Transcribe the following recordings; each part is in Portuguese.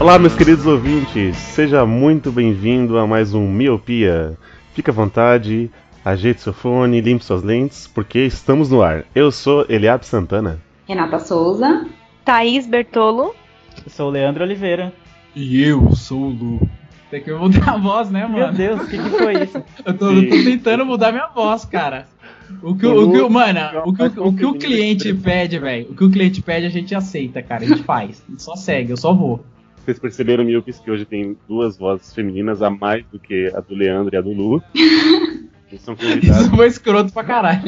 Olá, meus queridos ouvintes, seja muito bem-vindo a mais um Miopia. Fique à vontade, ajeite seu fone, limpe suas lentes, porque estamos no ar. Eu sou Eliab Santana. Renata Souza. Thaís Bertolo. Eu sou o Leandro Oliveira. E eu sou o Lu. Tem que mudar a voz, né, Meu mano? Deus, o que, que foi isso? Eu tô, eu tô tentando mudar minha voz, cara. O que, o, o que, mano, o que, o, o que o cliente pede, velho, o que o cliente pede a gente aceita, cara, a gente faz. A gente só segue, eu só vou. Vocês perceberam, Miopis, que hoje tem duas vozes femininas a mais do que a do Leandro e a do Lu. Eles são convidados. Isso foi escroto pra caralho.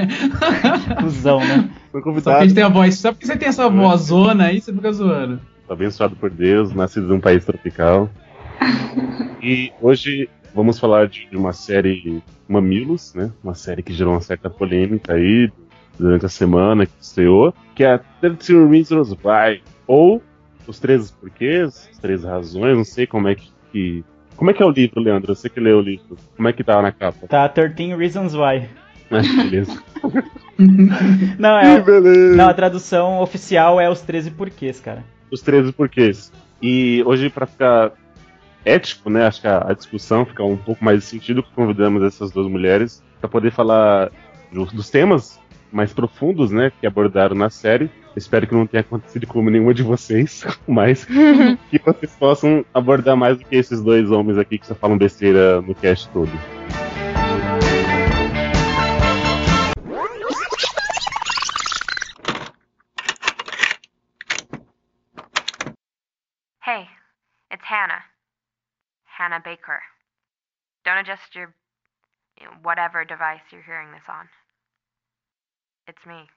Cusão, né? São Só porque a gente tem a voz. Só porque você tem essa vozona aí, você fica zoando. abençoado por Deus, nascido num país tropical. E hoje vamos falar de de uma série Mamilos, né? Uma série que gerou uma certa polêmica aí durante a semana que estreou, que é a 13 Reasons Why, ou Os 13 Porquês, As 13 Razões, não sei como é que, que- Como é que é o livro, Leandro? Eu sei que leu o livro. Como é que tá na capa? Tá 13 Reasons Why. Ah, beleza. Não, é. beleza. Não, a tradução oficial é os 13 porquês, cara. os 13 porquês. E hoje, para ficar ético, né, acho que a, a discussão fica um pouco mais de sentido, convidamos essas duas mulheres para poder falar do- dos temas mais profundos, né, que abordaram na série. Espero que não tenha acontecido com nenhuma de vocês, mas que vocês possam abordar mais do que esses dois homens aqui que só falam besteira no cast todo. Hey, it's Hannah. Hannah Baker. Don't adjust your whatever device you're hearing this on. It's me.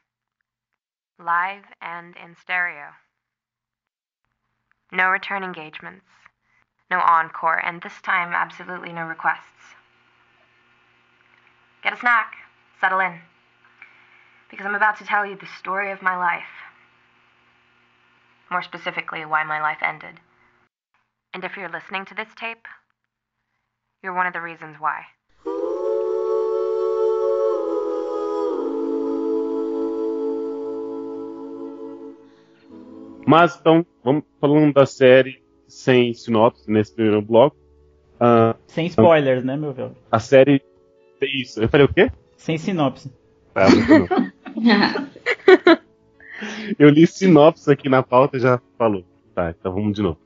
Live and in stereo. No return engagements. No encore, and this time absolutely no requests. Get a snack. Settle in. Because I'm about to tell you the story of my life more specifically, why my life ended. And if you're listening to this tape, you're one of the reasons why. Mas então, vamos falando da série sem sinopse nesse primeiro bloco. Ah, Sem spoilers, né, meu velho? a série. Isso, eu falei o quê? Sem sinopse. Bom. Eu li sinopse aqui na pauta e já falou. Tá, então vamos de novo.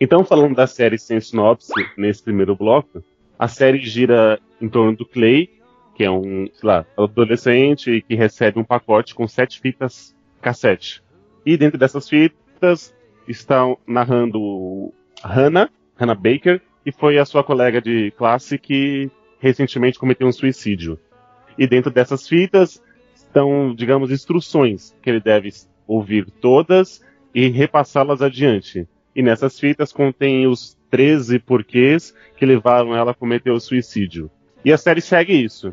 Então, falando da série sem sinopse, nesse primeiro bloco, a série gira em torno do Clay, que é um, sei lá, adolescente que recebe um pacote com sete fitas cassete. E dentro dessas fitas estão narrando Hannah, Hannah Baker, que foi a sua colega de classe que recentemente cometeu um suicídio. E dentro dessas fitas estão, digamos, instruções que ele deve ouvir todas e repassá-las adiante. E nessas fitas contém os 13 porquês que levaram ela a cometer o suicídio. E a série segue isso.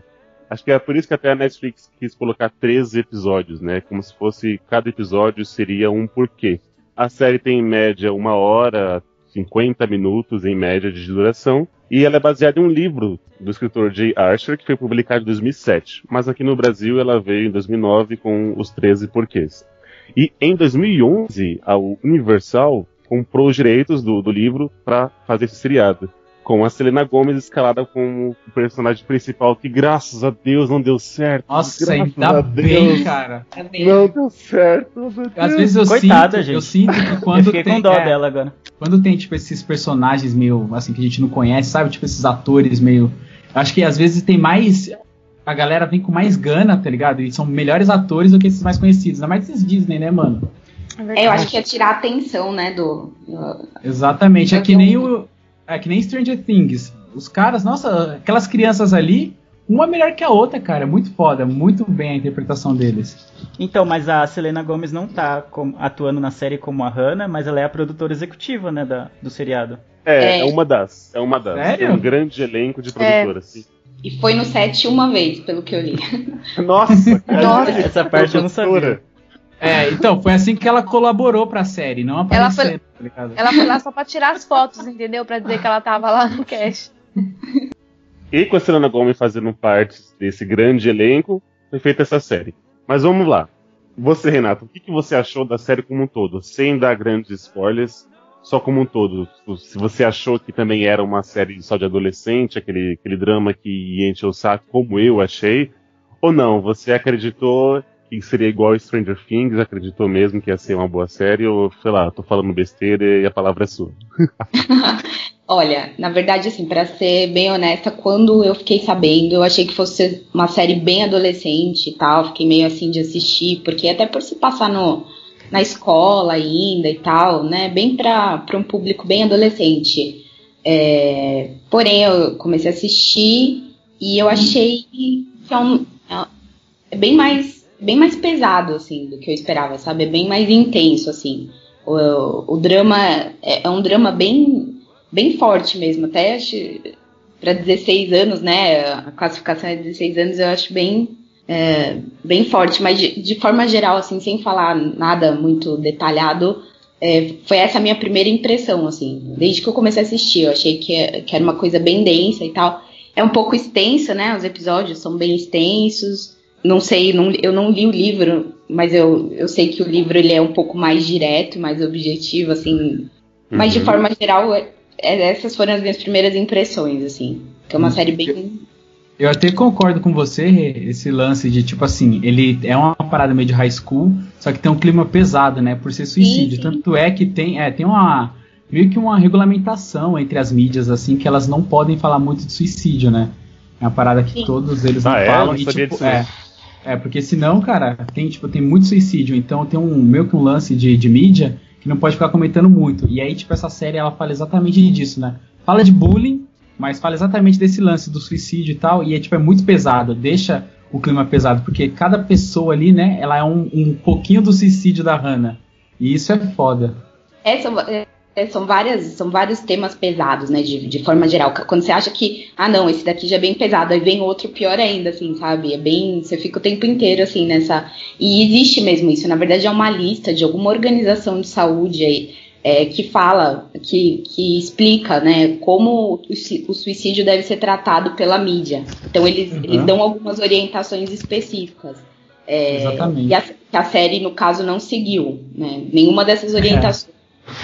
Acho que é por isso que até a Netflix quis colocar 13 episódios, né? Como se fosse cada episódio seria um porquê. A série tem em média uma hora, 50 minutos em média de duração. E ela é baseada em um livro do escritor Jay Archer, que foi publicado em 2007. Mas aqui no Brasil ela veio em 2009 com os 13 porquês. E em 2011, a Universal comprou os direitos do, do livro para fazer esse seriado. Com a Selena Gomez escalada como o personagem principal, que graças a Deus não deu certo. Nossa, graças ainda a bem, Deus, cara. Não deu certo. Às vezes eu Coitada, sinto, gente. eu sinto que quando fiquei tem, com dó é, dela agora. quando tem tipo esses personagens meio assim que a gente não conhece, sabe? Tipo esses atores meio acho que às vezes tem mais a galera vem com mais gana, tá ligado? E são melhores atores do que esses mais conhecidos. Ainda mais esses Disney, né, mano? É, eu acho que é tirar a atenção, né, do. do- Exatamente. É que nem o. É que nem Stranger Things. Os caras, nossa, aquelas crianças ali, uma melhor que a outra, cara. Muito foda, muito bem a interpretação deles. Então, mas a Selena Gomez não tá atuando na série como a Hannah, mas ela é a produtora executiva, né, da, do seriado. É, É. é uma das. É uma das. Sério? Tem um grande elenco de produtoras. sim. E foi no set uma vez, pelo que eu li. Nossa, cara. Nossa. Essa parte eu não sabia. É, então, foi assim que ela colaborou pra série, não apareceu, foi- tá ligado? Ela foi lá só pra tirar as fotos, entendeu? Pra dizer que ela tava lá no cast. E com a Selena Gomez fazendo parte desse grande elenco, foi feita essa série. Mas vamos lá. Você, Renato, o que, que você achou da série como um todo? Sem dar grandes spoilers, só como um todo. Se você achou que também era uma série só de adolescente, aquele, aquele drama que ia encher o saco, como eu achei, ou não? Você acreditou que seria igual Stranger Things, acreditou mesmo que ia ser uma boa série, ou sei lá, tô falando besteira e a palavra é sua. Olha, na verdade, assim, pra ser bem honesta, quando eu fiquei sabendo, eu achei que fosse uma série bem adolescente e tal, fiquei meio assim de assistir, porque até por se passar no, na escola ainda e tal, né, bem pra, pra um público bem adolescente. É, porém, eu comecei a assistir e eu achei que é, um, é bem mais bem mais pesado, assim, do que eu esperava, sabe? É bem mais intenso, assim. O, o drama é, é um drama bem bem forte mesmo, até acho para 16 anos, né? A classificação é 16 anos, eu acho bem é, bem forte, mas de, de, forma geral, assim, sem falar nada muito detalhado, é, foi essa a minha primeira impressão, assim, desde que eu comecei a assistir, eu achei que, que era uma coisa bem densa e tal. É um pouco extensa, né? Os episódios são bem extensos. Não sei, não, eu não li o livro, mas eu, eu sei que o livro ele é um pouco mais direto, mais objetivo, assim. Mas de Uhum. forma geral, é- é- essas foram as minhas primeiras impressões, assim. Que é uma Hum. série bem. Eu até concordo com você, esse lance de, tipo assim, ele é uma parada meio de high school, só que tem um clima pesado, né? Por ser suicídio. sim. Tanto é que tem, é, tem uma. meio que uma regulamentação entre as mídias, assim, que elas não podem falar muito de suicídio, né? É uma parada que Sim. todos eles Ah, não é? falam. Não e, sabia tipo, disso, é. É, porque senão, cara, tem, tipo, tem muito suicídio. Então tem um meio que um lance de, de mídia que não pode ficar comentando muito. E aí, tipo, essa série ela fala exatamente disso, né? Fala de bullying, mas fala exatamente desse lance do suicídio e tal, e é tipo, é muito pesado, deixa o clima pesado, porque cada pessoa ali, né, ela é um, um pouquinho do suicídio da Hannah. E isso é foda. É, são, é, é, são, várias, são vários temas pesados, né? De, de forma geral. Quando você acha que, ah, não, esse daqui já é bem pesado, aí vem outro pior ainda, assim, sabe? É bem. Você fica o tempo inteiro, assim, nessa. E existe mesmo isso. Na verdade, é uma lista de alguma organização de saúde aí. é, que fala, que, que explica, né, como o, sui- o suicídio deve ser tratado pela mídia. Então eles, Uhum. eles dão algumas orientações específicas. É, Exatamente. E a, que a série, no caso, não seguiu, né? Nenhuma dessas orientações.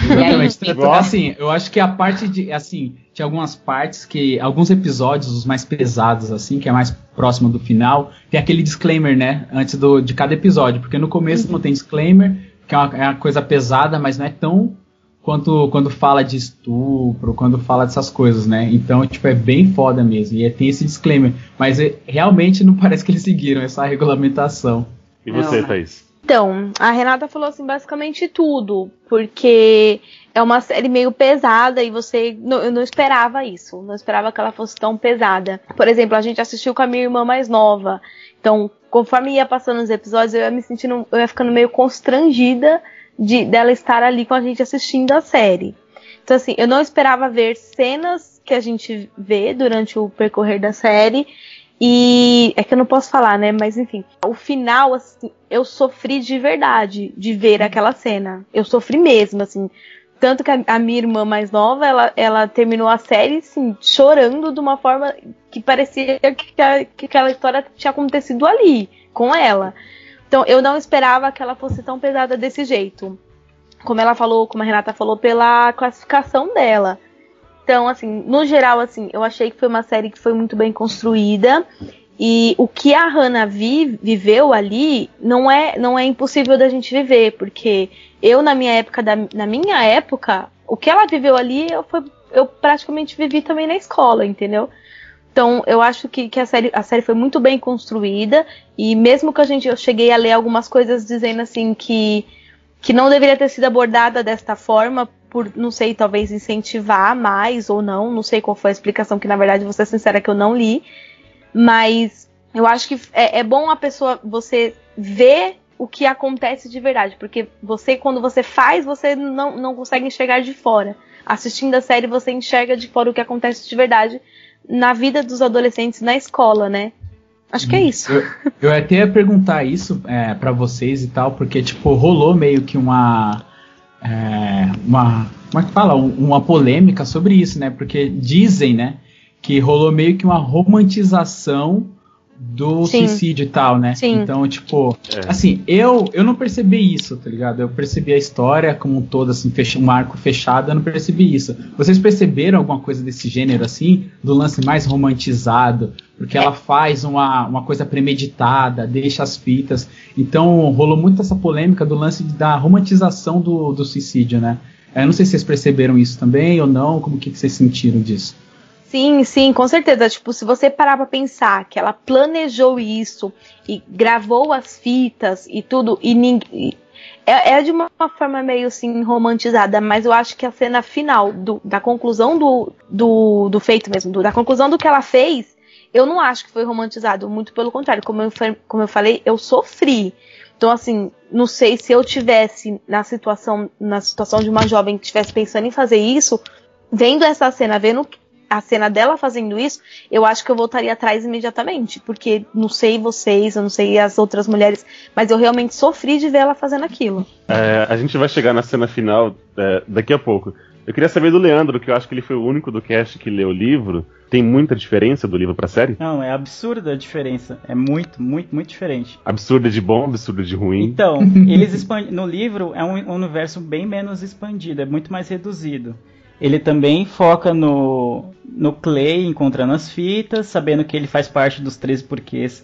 Exatamente. E aí, Tanto- assim, eu acho que a parte de. Assim, tinha algumas partes que. Alguns episódios, os mais pesados, assim, que é mais próximo do final, tem aquele disclaimer, né? Antes do, de cada episódio. Porque no começo não tem disclaimer, que é uma, é uma coisa pesada, mas não é tão quanto quando fala de estupro, quando fala dessas coisas, né? Então, tipo, é bem foda mesmo. E é- tem esse disclaimer. Mas é- realmente não parece que eles seguiram essa regulamentação. E você, Não, Thaís? Então, a Renata falou assim basicamente tudo, porque é uma série meio pesada e você não- eu não esperava isso, não esperava que ela fosse tão pesada. Por exemplo, a gente assistiu com a minha irmã mais nova, então conforme ia passando os episódios eu ia me sentindo, eu ia ficando meio constrangida de dela estar ali com a gente assistindo a série. Então assim, eu não esperava ver cenas que a gente vê durante o percorrer da série e é que eu não posso falar, né? Mas enfim, o final, assim, eu sofri de verdade de ver aquela cena. Eu sofri mesmo, assim. Tanto que a, a minha irmã mais nova, ela, ela terminou a série, assim, chorando de uma forma que parecia que, a- que aquela história tinha acontecido ali, com ela. Então, eu não esperava que ela fosse tão pesada desse jeito. Como ela falou, como a Renata falou, pela classificação dela. Então, assim, no geral, assim, eu achei que foi uma série que foi muito bem construída. E o que a Hannah vi, viveu ali não é, não é impossível da gente viver, porque eu, na minha época, da, na minha época, o que ela viveu ali, eu, foi, eu praticamente vivi também na escola, entendeu? Então, eu acho que, que a, série, a série foi muito bem construída, e mesmo que a gente, eu cheguei a ler algumas coisas dizendo assim que, que não deveria ter sido abordada desta forma, por, não sei, talvez incentivar mais ou não, não sei qual foi a explicação, que na verdade, vou ser sincera que eu não li, Mas eu acho que é, é bom a pessoa, você ver o que acontece de verdade. Porque você, quando você faz, você não, não consegue enxergar de fora. Assistindo a série, você enxerga de fora o que acontece de verdade na vida dos adolescentes na escola, né? Acho que é isso. Eu, eu até ia perguntar isso é, para vocês e tal, porque, tipo, rolou meio que uma. É, uma. Como é que fala? Uma polêmica sobre isso, né? Porque dizem, né? Que rolou meio que uma romantização do Sim. suicídio e tal, né? Sim. Então, tipo, É. assim, eu eu não percebi isso, tá ligado? Eu percebi a história como um todo, assim, fecha, um arco fechado, eu não percebi isso. Vocês perceberam alguma coisa desse gênero, assim, do lance mais romantizado? Porque ela faz uma, uma coisa premeditada, deixa as fitas. Então, rolou muito essa polêmica do lance da romantização do, do suicídio, né? Eu não sei se vocês perceberam isso também ou não, como que, vocês sentiram disso? Sim, sim, com certeza. Tipo, se você parar pra pensar que ela planejou isso e gravou as fitas e tudo, e ninguém. É, é de uma forma meio assim romantizada, mas eu acho que a cena final do- da conclusão do, do, do feito mesmo, do- da conclusão do que ela fez, eu não acho que foi romantizado. Muito pelo contrário, como eu, como eu falei, eu sofri. Então, assim, não sei se eu tivesse na situação, na situação de uma jovem que estivesse pensando em fazer isso, vendo essa cena, vendo a cena dela fazendo isso, eu acho que eu voltaria atrás imediatamente, porque não sei vocês, eu não sei as outras mulheres, mas eu realmente sofri de ver ela fazendo aquilo. É, a gente vai chegar na cena final é, daqui a pouco. Eu queria saber do Leandro, que eu acho que ele foi o único do cast que leu o livro. Tem muita diferença do livro pra série? Não, é absurda a diferença. É muito, muito, muito diferente. Absurda de bom, absurda de ruim. Então, eles. No livro é um universo bem menos expandido, é muito mais reduzido. Ele também foca no, no Clay encontrando as fitas, sabendo que ele faz parte dos 13 porquês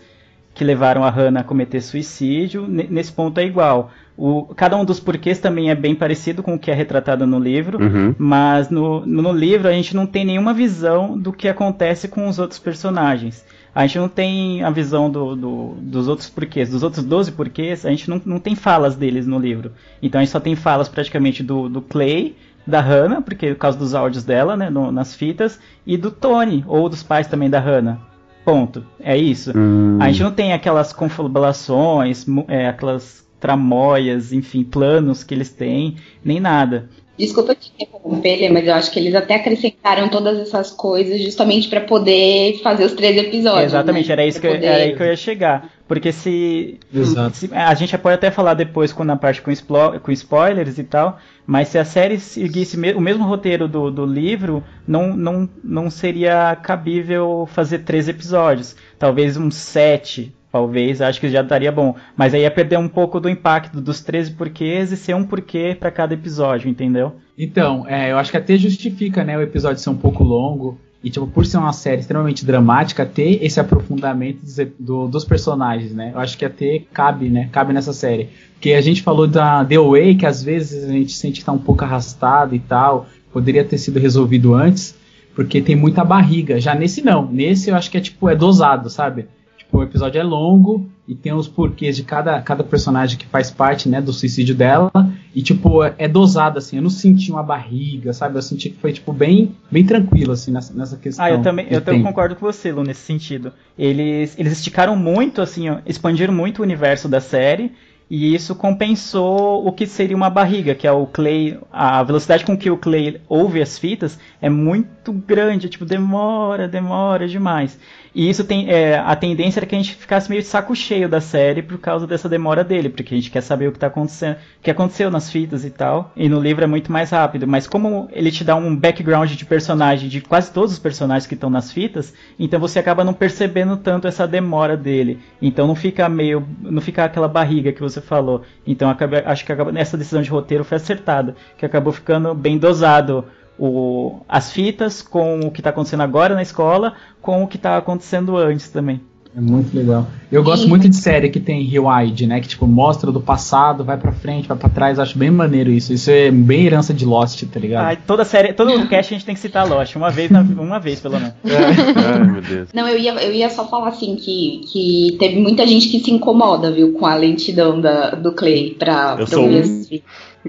que levaram a Hannah a cometer suicídio. Nesse ponto é igual. O, cada um dos porquês também é bem parecido com o que é retratado no livro, Uhum. mas no, no livro a gente não tem nenhuma visão do que acontece com os outros personagens. A gente não tem a visão do, do- dos outros porquês, dos outros 12 porquês, a gente não, não tem falas deles no livro. Então a gente só tem falas praticamente do, do Clay, da Hannah, porque por causa dos áudios dela, né, no- nas fitas, e do Tony, ou dos pais também da Hannah. Ponto. É isso. Hum. A gente não tem aquelas confabulações, é, aquelas tramóias, enfim, planos que eles têm, nem nada. Desculpa te interromper, mas eu acho que eles até acrescentaram todas essas coisas justamente pra poder fazer os três episódios. Exatamente, né? era isso que, Pra poder- era aí que eu ia chegar. Porque se, Exato. se- A gente pode até falar depois com, na parte com, explo- com spoilers e tal, mas se a série seguisse o mesmo roteiro do, do livro, não, não, não seria cabível fazer três episódios. Talvez uns sete, talvez, acho que já estaria bom. Mas aí ia perder um pouco do impacto dos 13 porquês e ser um porquê pra cada episódio, entendeu? Então, é, eu acho que até justifica, né, o episódio ser um pouco longo e, tipo, por ser uma série extremamente dramática, ter esse aprofundamento dos, do- dos personagens, né? Eu acho que até cabe, né, cabe nessa série. Porque a gente falou da The Way, que às vezes a gente sente que tá um pouco arrastado e tal, poderia ter sido resolvido antes, porque tem muita barriga. Já nesse não, nesse eu acho que é, tipo, é dosado, sabe? Tipo, o episódio é longo e tem os porquês de cada, cada personagem que faz parte, né, do suicídio dela. E, tipo, é, dosado, assim. Eu não senti uma barriga, sabe? Eu senti que foi, tipo, bem, bem tranquilo, assim, nessa, nessa questão. Ah, eu também, eu também concordo com você, Lu, nesse sentido. Eles, eles esticaram muito, assim, ó, expandiram muito o universo da série, e isso compensou o que seria uma barriga, que é o Clay. A velocidade com que o Clay ouve as fitas é muito grande, tipo, demora, demora demais. E isso tem. é, a tendência era que a gente ficasse meio de saco cheio da série por causa dessa demora dele, porque a gente quer saber o que tá acontecendo, o que aconteceu nas fitas e tal. E no livro é muito mais rápido. Mas como ele te dá um background de personagem de quase todos os personagens que estão nas fitas, então você acaba não percebendo tanto essa demora dele. Então não fica meio. não fica aquela barriga que você falou. Então acaba, acho que acaba, essa decisão de roteiro foi acertada, que acabou ficando bem dosado o, as fitas com o que está acontecendo agora na escola, com o que está acontecendo antes também. É muito legal. Eu gosto muito de série que tem rewind, né? Que, tipo, mostra do passado, vai pra frente, vai pra trás. Acho bem maneiro isso. Isso é bem herança de Lost, tá ligado? Ai, toda série, todo cast a gente tem que citar Lost, uma vez, na- uma vez pelo menos. Ai, meu Deus. Não, eu ia, eu ia só falar assim que, que teve muita gente que se incomoda, viu, com a lentidão da, do Clay pra, Eu pra sou um.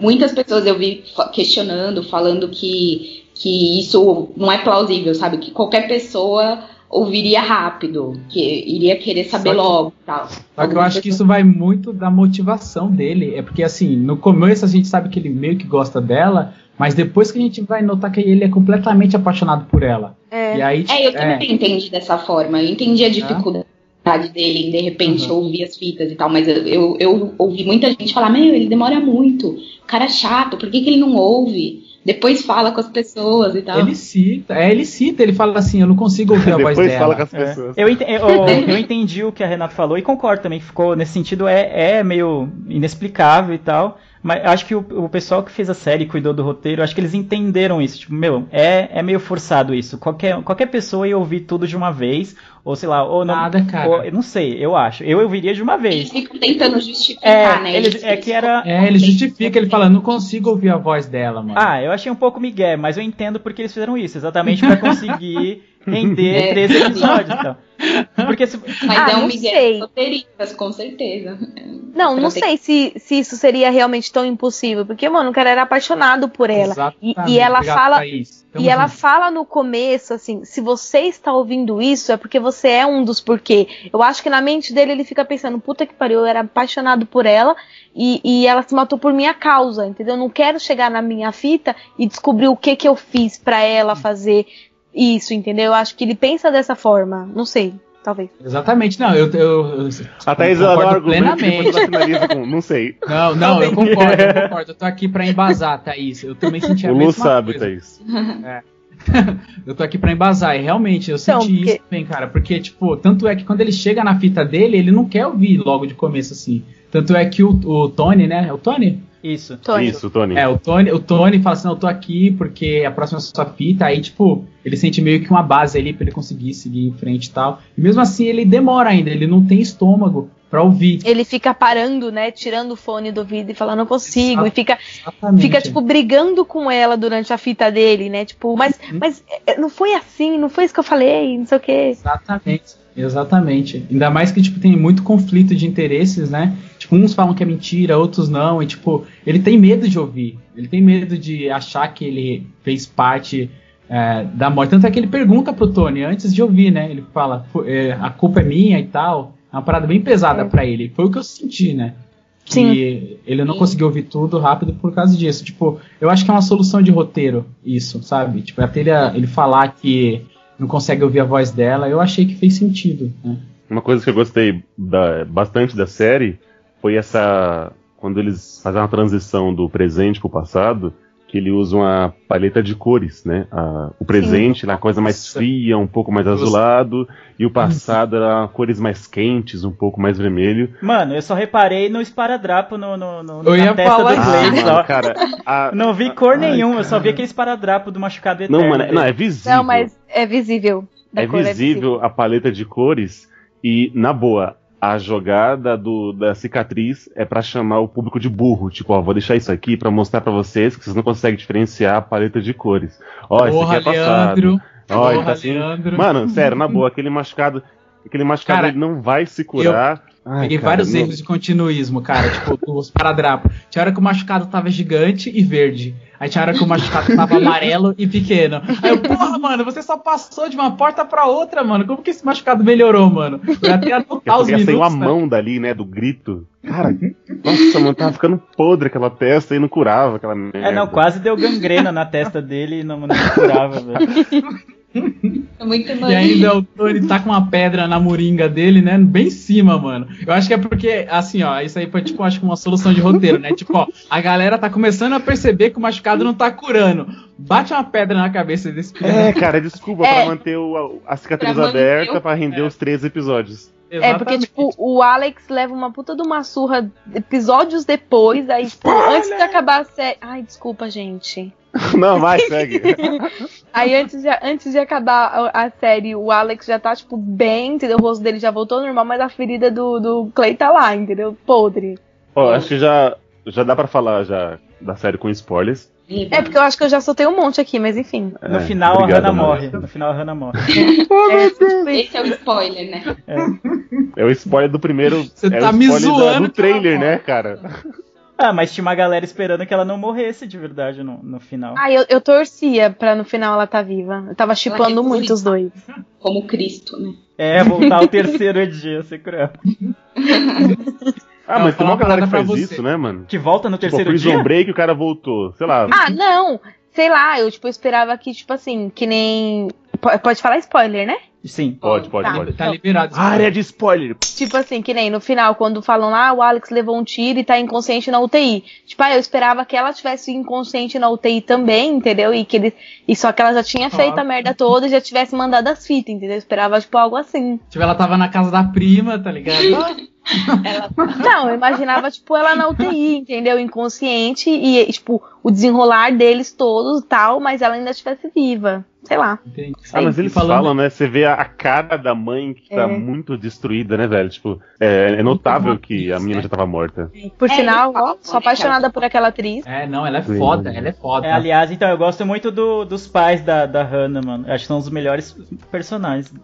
Muitas pessoas eu vi questionando, falando que, que isso não é plausível, sabe? Que qualquer pessoa ouviria rápido, que iria querer saber Só que- logo e tal. Só que eu acho que isso vai muito da motivação dele. É porque, assim, no começo a gente sabe que ele meio que gosta dela, mas depois que a gente vai notar que ele é completamente apaixonado por ela. É. E aí, É, eu tipo, também entendi dessa forma. Eu entendi a dificuldade dele em, de repente, Uhum. ouvir as fitas e tal, mas eu, eu, eu ouvi muita gente falar, meu, ele demora muito, o cara é chato, por que, que ele não ouve? Depois fala com as pessoas e tal. ele cita, é, ele cita, ele fala assim, eu não consigo ouvir a voz Depois dela. fala com as É. pessoas. Eu, ente- eu- eu entendi o que a Renata falou e concordo também. Ficou nesse sentido é, é meio inexplicável e tal. Mas acho que o, o pessoal que fez a série cuidou do roteiro, acho que eles entenderam isso. Tipo, meu, é, é meio forçado isso. Qualquer, qualquer pessoa ia ouvir tudo de uma vez, ou sei lá, ou não. Nada, cara. ou- eu não sei, eu acho. Eu ouviria de uma Eles vez. ficam tentando justificar, É, né? eles- é que era. É, ele justifica, ele fala, não consigo ouvir a voz dela, mano. Ah, eu achei um pouco migué, mas eu entendo porque eles fizeram isso, exatamente pra conseguir render É. 13 episódios. Então. Porque se, Mas Ah, é um não Miguel roteiristas, com certeza. Não, Pra não ter- sei se, se isso seria realmente tão impossível, porque, mano, o cara era apaixonado por ela. E, Exatamente, e ela obrigado, fala. E ela fala no começo, assim, se você está ouvindo isso, é porque você é um dos porquê. Eu acho que na mente dele ele fica pensando, puta que pariu, eu era apaixonado por ela e, e ela se matou por minha causa, entendeu? Eu não quero chegar na minha fita e descobrir o que que eu fiz pra ela fazer isso, entendeu? Eu acho que ele pensa dessa forma, não sei, talvez. Exatamente, não, eu, eu, eu A Thaís depois plenamente. com, não sei. Não, não, eu concordo, eu concordo. Eu tô aqui pra embasar, Thaís. Eu também senti a O Lu mesma sabe, coisa. Thaís. Eu tô aqui pra embasar. E realmente, eu Então, senti porque- isso também, cara. Porque, tipo, tanto é que quando ele chega na fita dele, ele não quer ouvir logo de começo, assim. Tanto é que o, o Tony, né? É o Tony? Isso. Tony. Isso, Tony. É, o Tony, o Tony fala assim, não, eu tô aqui porque a próxima é sua fita, aí, tipo, ele sente meio que uma base ali pra ele conseguir seguir em frente e tal. E mesmo assim, ele demora ainda, ele não tem estômago pra ouvir. Ele fica parando, né, tirando o fone do ouvido e falando, não consigo, Exato. e fica, Exatamente. fica, tipo, brigando com ela durante a fita dele, né? Tipo, mas, Uhum. mas é, não foi assim, não foi isso que eu falei, não sei o quê. Exatamente, exatamente. Ainda mais que, tipo, tem muito conflito de interesses, né? Tipo, uns falam que é mentira, outros não, e, tipo, ele tem medo de ouvir. Ele tem medo de achar que ele fez parte é, da morte. Tanto é que ele pergunta pro Tony antes de ouvir, né? Ele fala, "Pô, é, a culpa é minha e tal. É uma parada bem pesada É. pra ele. Foi o que eu senti, né? Sim. E ele não conseguiu ouvir tudo rápido por causa disso. Tipo, eu acho que é uma solução de roteiro, isso, sabe? Tipo, até ele, ele falar que não consegue ouvir a voz dela, eu achei que fez sentido, né? Uma coisa que eu gostei da- bastante da série foi essa. Quando eles fazem uma transição do presente pro passado, que ele usa uma paleta de cores, né? A- o presente era uma coisa mais fria, um pouco mais azulado, e o passado era cores mais quentes, um pouco mais vermelho. Mano, eu só reparei no esparadrapo no, no, no- Eu na ia testa falar do mano, só. cara. a- Não vi cor Ai, nenhuma, eu só vi aquele esparadrapo do machucado eterno. Não, mano, dele. não, é visível. Não, mas é visível. Da É cor, visível a paleta de cores e, na boa, a jogada do, da cicatriz é pra chamar o público de burro. Tipo, ó, vou deixar isso aqui pra mostrar pra vocês que vocês não conseguem diferenciar a paleta de cores. Ó, esse aqui é passado. Leandro. Ó, Porra, tá assim. Leandro. Mano, sério, na boa, aquele machucado. Aquele machucado Cara, ele não vai se curar. Ai, Peguei cara, vários não- erros de continuismo, cara, tipo, os paradrapos. Tinha hora que o machucado tava gigante e verde. Aí tinha hora que o machucado tava amarelo e pequeno. Aí eu, porra, mano, você só passou de uma porta pra outra, mano. Como que esse machucado melhorou, mano? Eu até anotar os porque saiu a minutos. né? mão dali, né, do grito. Cara, nossa, mano, tava ficando podre aquela testa e não curava aquela merda. É, não, quase deu gangrena na testa dele e não, não curava, velho. É muito E ainda o Tony tá com uma pedra na moringa dele, né? Bem em cima, mano. Eu acho que é porque, assim, ó, isso aí foi, tipo, acho que uma solução de roteiro, né? Tipo, ó, a galera tá começando a perceber que o machucado não tá curando. Bate uma pedra na cabeça desse filho. É, cara, desculpa É. pra manter o- a, cicatriz Pra manter aberta o- pra render os três episódios. É, porque, tipo, o Alex leva uma puta de uma surra episódios depois, aí, tipo, antes de acabar a série. Ai, desculpa, gente. Não, vai, segue. Aí antes de, antes de acabar a, a série, o Alex já tá, tipo, bem, entendeu? O rosto dele já voltou ao normal, mas a ferida do, do Clay tá lá, entendeu? Podre. Ó, acho que já, já dá pra falar já da série com spoilers. É, porque eu acho que eu já soltei um monte aqui, mas enfim. No É, final obrigado, a Hannah morre. No final a Hannah morre. Esse é o spoiler, né? É o spoiler do primeiro. Você é tá o me spoiler da- zoando, do trailer, cara. né, cara? Ah, mas tinha uma galera esperando que ela não morresse de verdade no, no final. Ah, eu, eu torcia pra no final ela tá viva. Eu tava chipando muito os dois. Como Cristo, né? É, voltar ao terceiro dia, ser cruel. Ah, Eu mas tem falar uma galera que faz isso, né, mano? Que volta no Tipo, terceiro Prison dia? Break o cara voltou. Sei lá. Ah, não. Sei lá, eu tipo esperava que, tipo assim, que nem. Po- Pode falar spoiler, né? Sim. Pode, pode, Tá. pode. Tá liberado. Área de spoiler. Tipo assim, que nem no final, quando falam lá, o Alex levou um tiro e tá inconsciente na UTI. Tipo, ah, eu esperava que ela tivesse inconsciente na UTI também, entendeu? E que ele. E só que ela já tinha feito a merda toda e já tivesse mandado as fitas, entendeu? Eu esperava, tipo, algo assim. Tipo, ela tava na casa da prima, tá ligado? Não, eu imaginava, tipo, ela na UTI, entendeu? Inconsciente e, tipo, o desenrolar deles todos e tal, mas ela ainda estivesse viva. Sei lá. Entendi. Ah, mas eles falando- falam, né? Você vê a, a cara da mãe que tá É. muito destruída, né, velho? Tipo, é, é notável que a menina já tava morta. Por É, sinal, falam, ó, sou né, apaixonada por aquela atriz. É, não, ela é foda, ela é foda. É, aliás, então, eu gosto muito do- dos pais da, da Hannah, mano. Acho que são os melhores personagens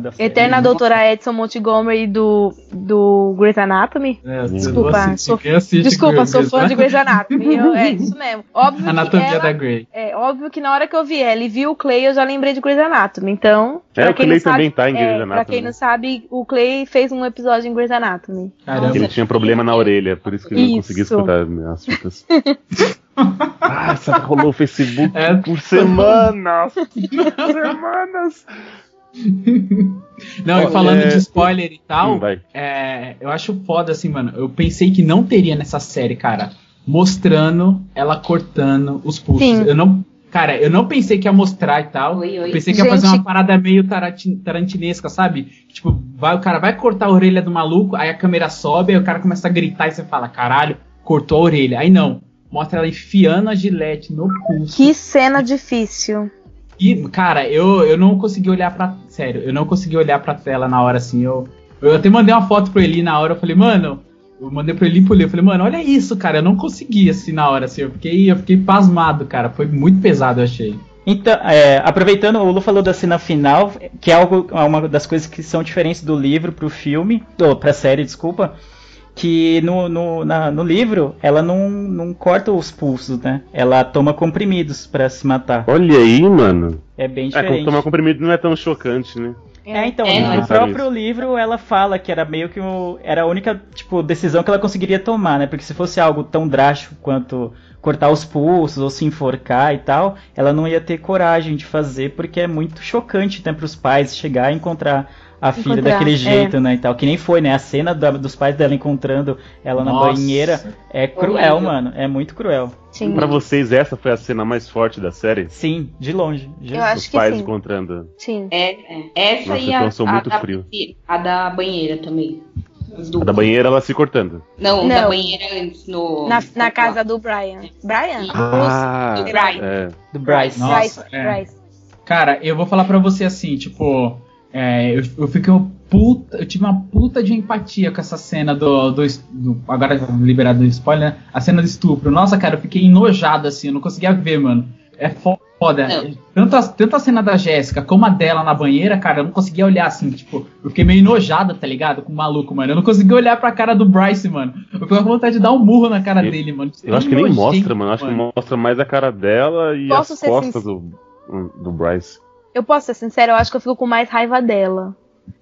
da série. Eterna doutora Edson Montgomery do, do Grey's Anatomy. É, Desculpa, sou- Desculpa, sou fã de. Grey's Anatomy. Eu- é isso mesmo. Óbvio Anatomia que ela, da Grey. é óbvio que na hora que eu vi ela e vi o Clay, eu já lembrei de Grey's Anatomy. Então, É, o quem Clay não sabe, também tá em Grey's é, Anatomy, Pra quem né? não sabe, o Clay fez um episódio em Grey's Anatomy. Caramba. Ele tinha problema na orelha, por isso que ele não conseguia escutar as fitas. ah, essa rolou o Facebook É. por semanas. Por semanas. Não, e falando é- de spoiler e tal, Hum, é, eu acho foda assim, mano. Eu pensei que não teria nessa série, cara, mostrando ela cortando os pulsos. Sim. Eu não. Cara, eu não pensei que ia mostrar e tal. Oi, oi. Eu pensei que ia fazer Gente. uma parada meio tarantinesca, sabe? Tipo, vai, o cara vai cortar a orelha do maluco, aí a câmera sobe, aí o cara começa a gritar e você fala, caralho, cortou a orelha. Aí não. Mostra ela enfiando a gilete no pulso. Que cena difícil. E, cara, eu, eu não consegui olhar pra. Sério, eu não consegui olhar pra tela na hora assim. Eu, eu até mandei uma foto pro Eli na hora. Eu falei, mano. Eu mandei pro Eli e pro Leo. Eu falei, mano, olha isso, cara. Eu não consegui assim na hora, assim. Eu fiquei, eu fiquei pasmado, cara. Foi muito pesado, eu achei. Então, é, aproveitando, o Lu falou da cena final, que é algo, é uma das coisas que são diferentes do livro pro filme, ou pra série, desculpa, que no, no, na- no livro ela não, não corta os pulsos, né? Ela toma comprimidos pra se matar. Olha aí, mano. É bem É, diferente. tomar comprimido não é tão chocante, né? É, então, É, no é. próprio livro ela fala que era meio que o, era a única, tipo, decisão que ela conseguiria tomar, né? Porque se fosse algo tão drástico quanto cortar os pulsos ou se enforcar e tal, ela não ia ter coragem de fazer porque é muito chocante, né, pros pais chegar e encontrar a filha Encontrar, daquele é. jeito, né, e tal. Que nem foi, né? A cena da- dos pais dela encontrando ela na Nossa. banheira é cruel, Horrível. mano. É muito cruel. Sim. Pra vocês, essa foi a cena mais forte da série? Sim, de longe. Eu acho Os que pais sim. encontrando. Sim. É, é. Essa Nossa, e a, a muito da, frio. a da banheira também. A duas. da banheira, ela se cortando. Não, da Não. banheira antes, no. Na, na casa do Brian. Brian? Ah, do Brian. é. Do Bryce. Nossa, Bryce. é. Bryce. Cara, eu vou falar pra você assim, tipo. É, eu, eu fiquei um puta. Eu tive uma puta de empatia com essa cena do. do, do- agora liberado do spoiler, né? A cena do estupro. Nossa, cara, eu fiquei enojado assim, eu não conseguia ver, mano. É foda. Não. Tanto a, tanto a cena da Jéssica como a dela na banheira, cara, eu não conseguia olhar assim, tipo, eu fiquei meio enojado, tá ligado? Com o maluco, mano. Eu não conseguia olhar pra cara do Bryce, mano. Eu fiquei com vontade de dar um murro na cara Eu- dele, mano. Eu acho que nem mostra, mano. Eu Acho que mostra mais a cara dela e Posso as costas do, do Bryce. Eu posso ser sincera, eu acho que eu fico com mais raiva dela.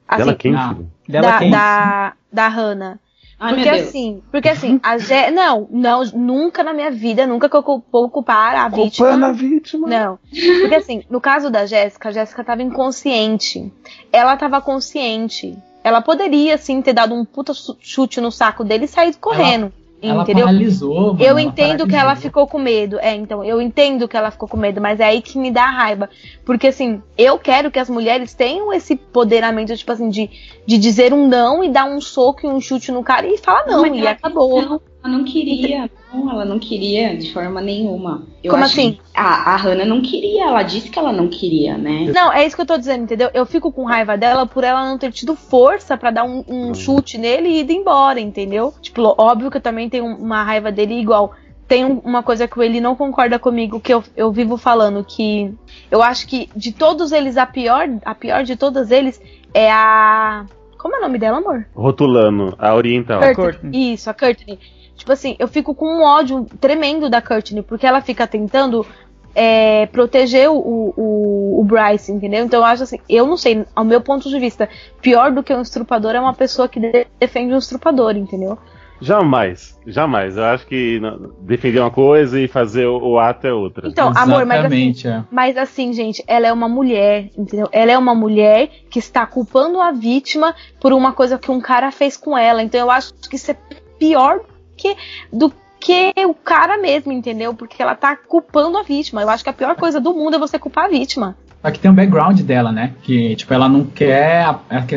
Assim, dela quem, ah. Dela da, quem? da, da Hannah. Ai, porque assim, porque assim, a Jé... Não, não, nunca na minha vida, nunca que eu vou culpar a vítima. Culpando a vítima. Não. Porque assim, no caso da Jéssica, a Jéssica tava inconsciente. Ela tava consciente. Ela poderia, sim, ter dado um puta chute no saco dele e saído correndo. Ela entendeu? paralisou, mano. Eu entendo que ela ficou com medo. É, então, eu entendo que ela ficou com medo, mas é aí que me dá raiva. Porque, assim, eu quero que as mulheres tenham esse poderamento, tipo assim, de, de dizer um não e dar um soco e um chute no cara e falar não, mas e acabou. Não, ela não queria. Não, ela não queria de forma nenhuma. Eu Como acho assim? A, a Hannah não queria, ela disse que ela não queria, né? Não, é isso que eu tô dizendo, entendeu? Eu fico com raiva dela por ela não ter tido força pra dar um, um chute nele e ir embora, entendeu? Tipo, óbvio que eu também tenho uma raiva dele igual. Tem um- uma coisa que o Eli não concorda comigo, que eu, eu vivo falando, que eu acho que de todos eles, a pior, a pior de todas eles é a. Como é o nome dela, amor? Rotulando, a oriental. Courtney. Isso, a Courtney. Tipo assim, eu fico com um ódio tremendo da Courtney, porque ela fica tentando é, proteger o, o, o, Bryce, entendeu? Então eu acho assim, eu não sei, ao meu ponto de vista, pior do que um estrupador é uma pessoa que defende um estrupador, entendeu? Jamais, jamais. Eu acho que defender uma coisa e fazer o, o ato é outra. Então, amor, mas assim, é. mas assim, gente, ela é uma mulher, entendeu? Ela é uma mulher que está culpando a vítima por uma coisa que um cara fez com ela. Então eu acho que isso é pior que, do que o cara mesmo, entendeu? Porque ela tá culpando a vítima. Eu acho que a pior coisa do mundo é você culpar a vítima. Aqui tem um background dela, né? Que, tipo, ela não quer.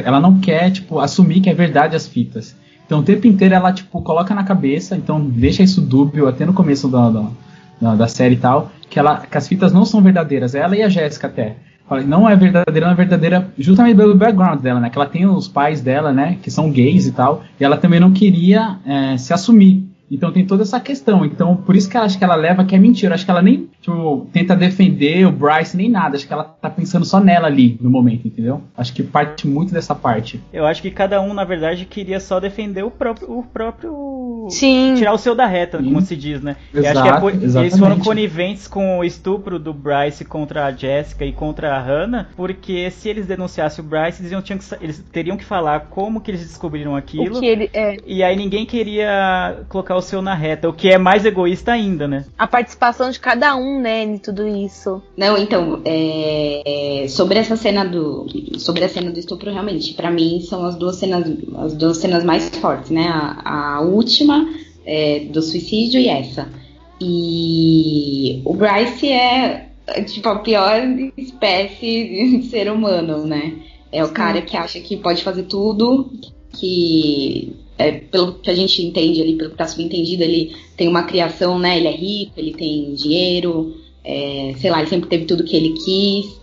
Ela não quer, tipo, assumir que é verdade as fitas. Então o tempo inteiro ela, tipo, coloca na cabeça, então deixa isso dúbio até no começo da, da, da série e tal, que, ela, que as fitas não são verdadeiras, ela e a Jéssica até. Não é verdadeira, não é verdadeira justamente pelo background dela, né? Que ela tem os pais dela, né? Que são gays e tal. E ela também não queria é, se assumir. Então tem toda essa questão. Então, por isso que ela acho que ela leva que é mentira. Acho que ela nem tipo, tenta defender o Bryce nem nada. Acho que ela tá pensando só nela ali no momento, entendeu? Acho que parte muito dessa parte. Eu acho que cada um, na verdade, queria só defender o próprio. O próprio... Sim. Tirar o seu da reta, Sim. como se diz, né? Exato, acho que é por... eles foram coniventes com o estupro do Bryce contra a Jessica e contra a Hannah, porque se eles denunciassem o Bryce, eles, tinham que, eles teriam que falar como que eles descobriram aquilo. O que ele é. E aí ninguém queria colocar o seu na reta, o que é mais egoísta ainda, né? A participação de cada um, né, em tudo isso. Não, então, é, sobre essa cena do sobre a cena do estupro, realmente, para mim são as duas cenas as duas cenas mais fortes, né? A, a última é, do suicídio e essa. E o Bryce é tipo a pior espécie de ser humano, né? É o Sim. cara que acha que pode fazer tudo, que é, pelo que a gente entende ali, pelo que está subentendido, ele tem uma criação, né? Ele é rico, ele tem dinheiro, é, sei lá, ele sempre teve tudo que ele quis.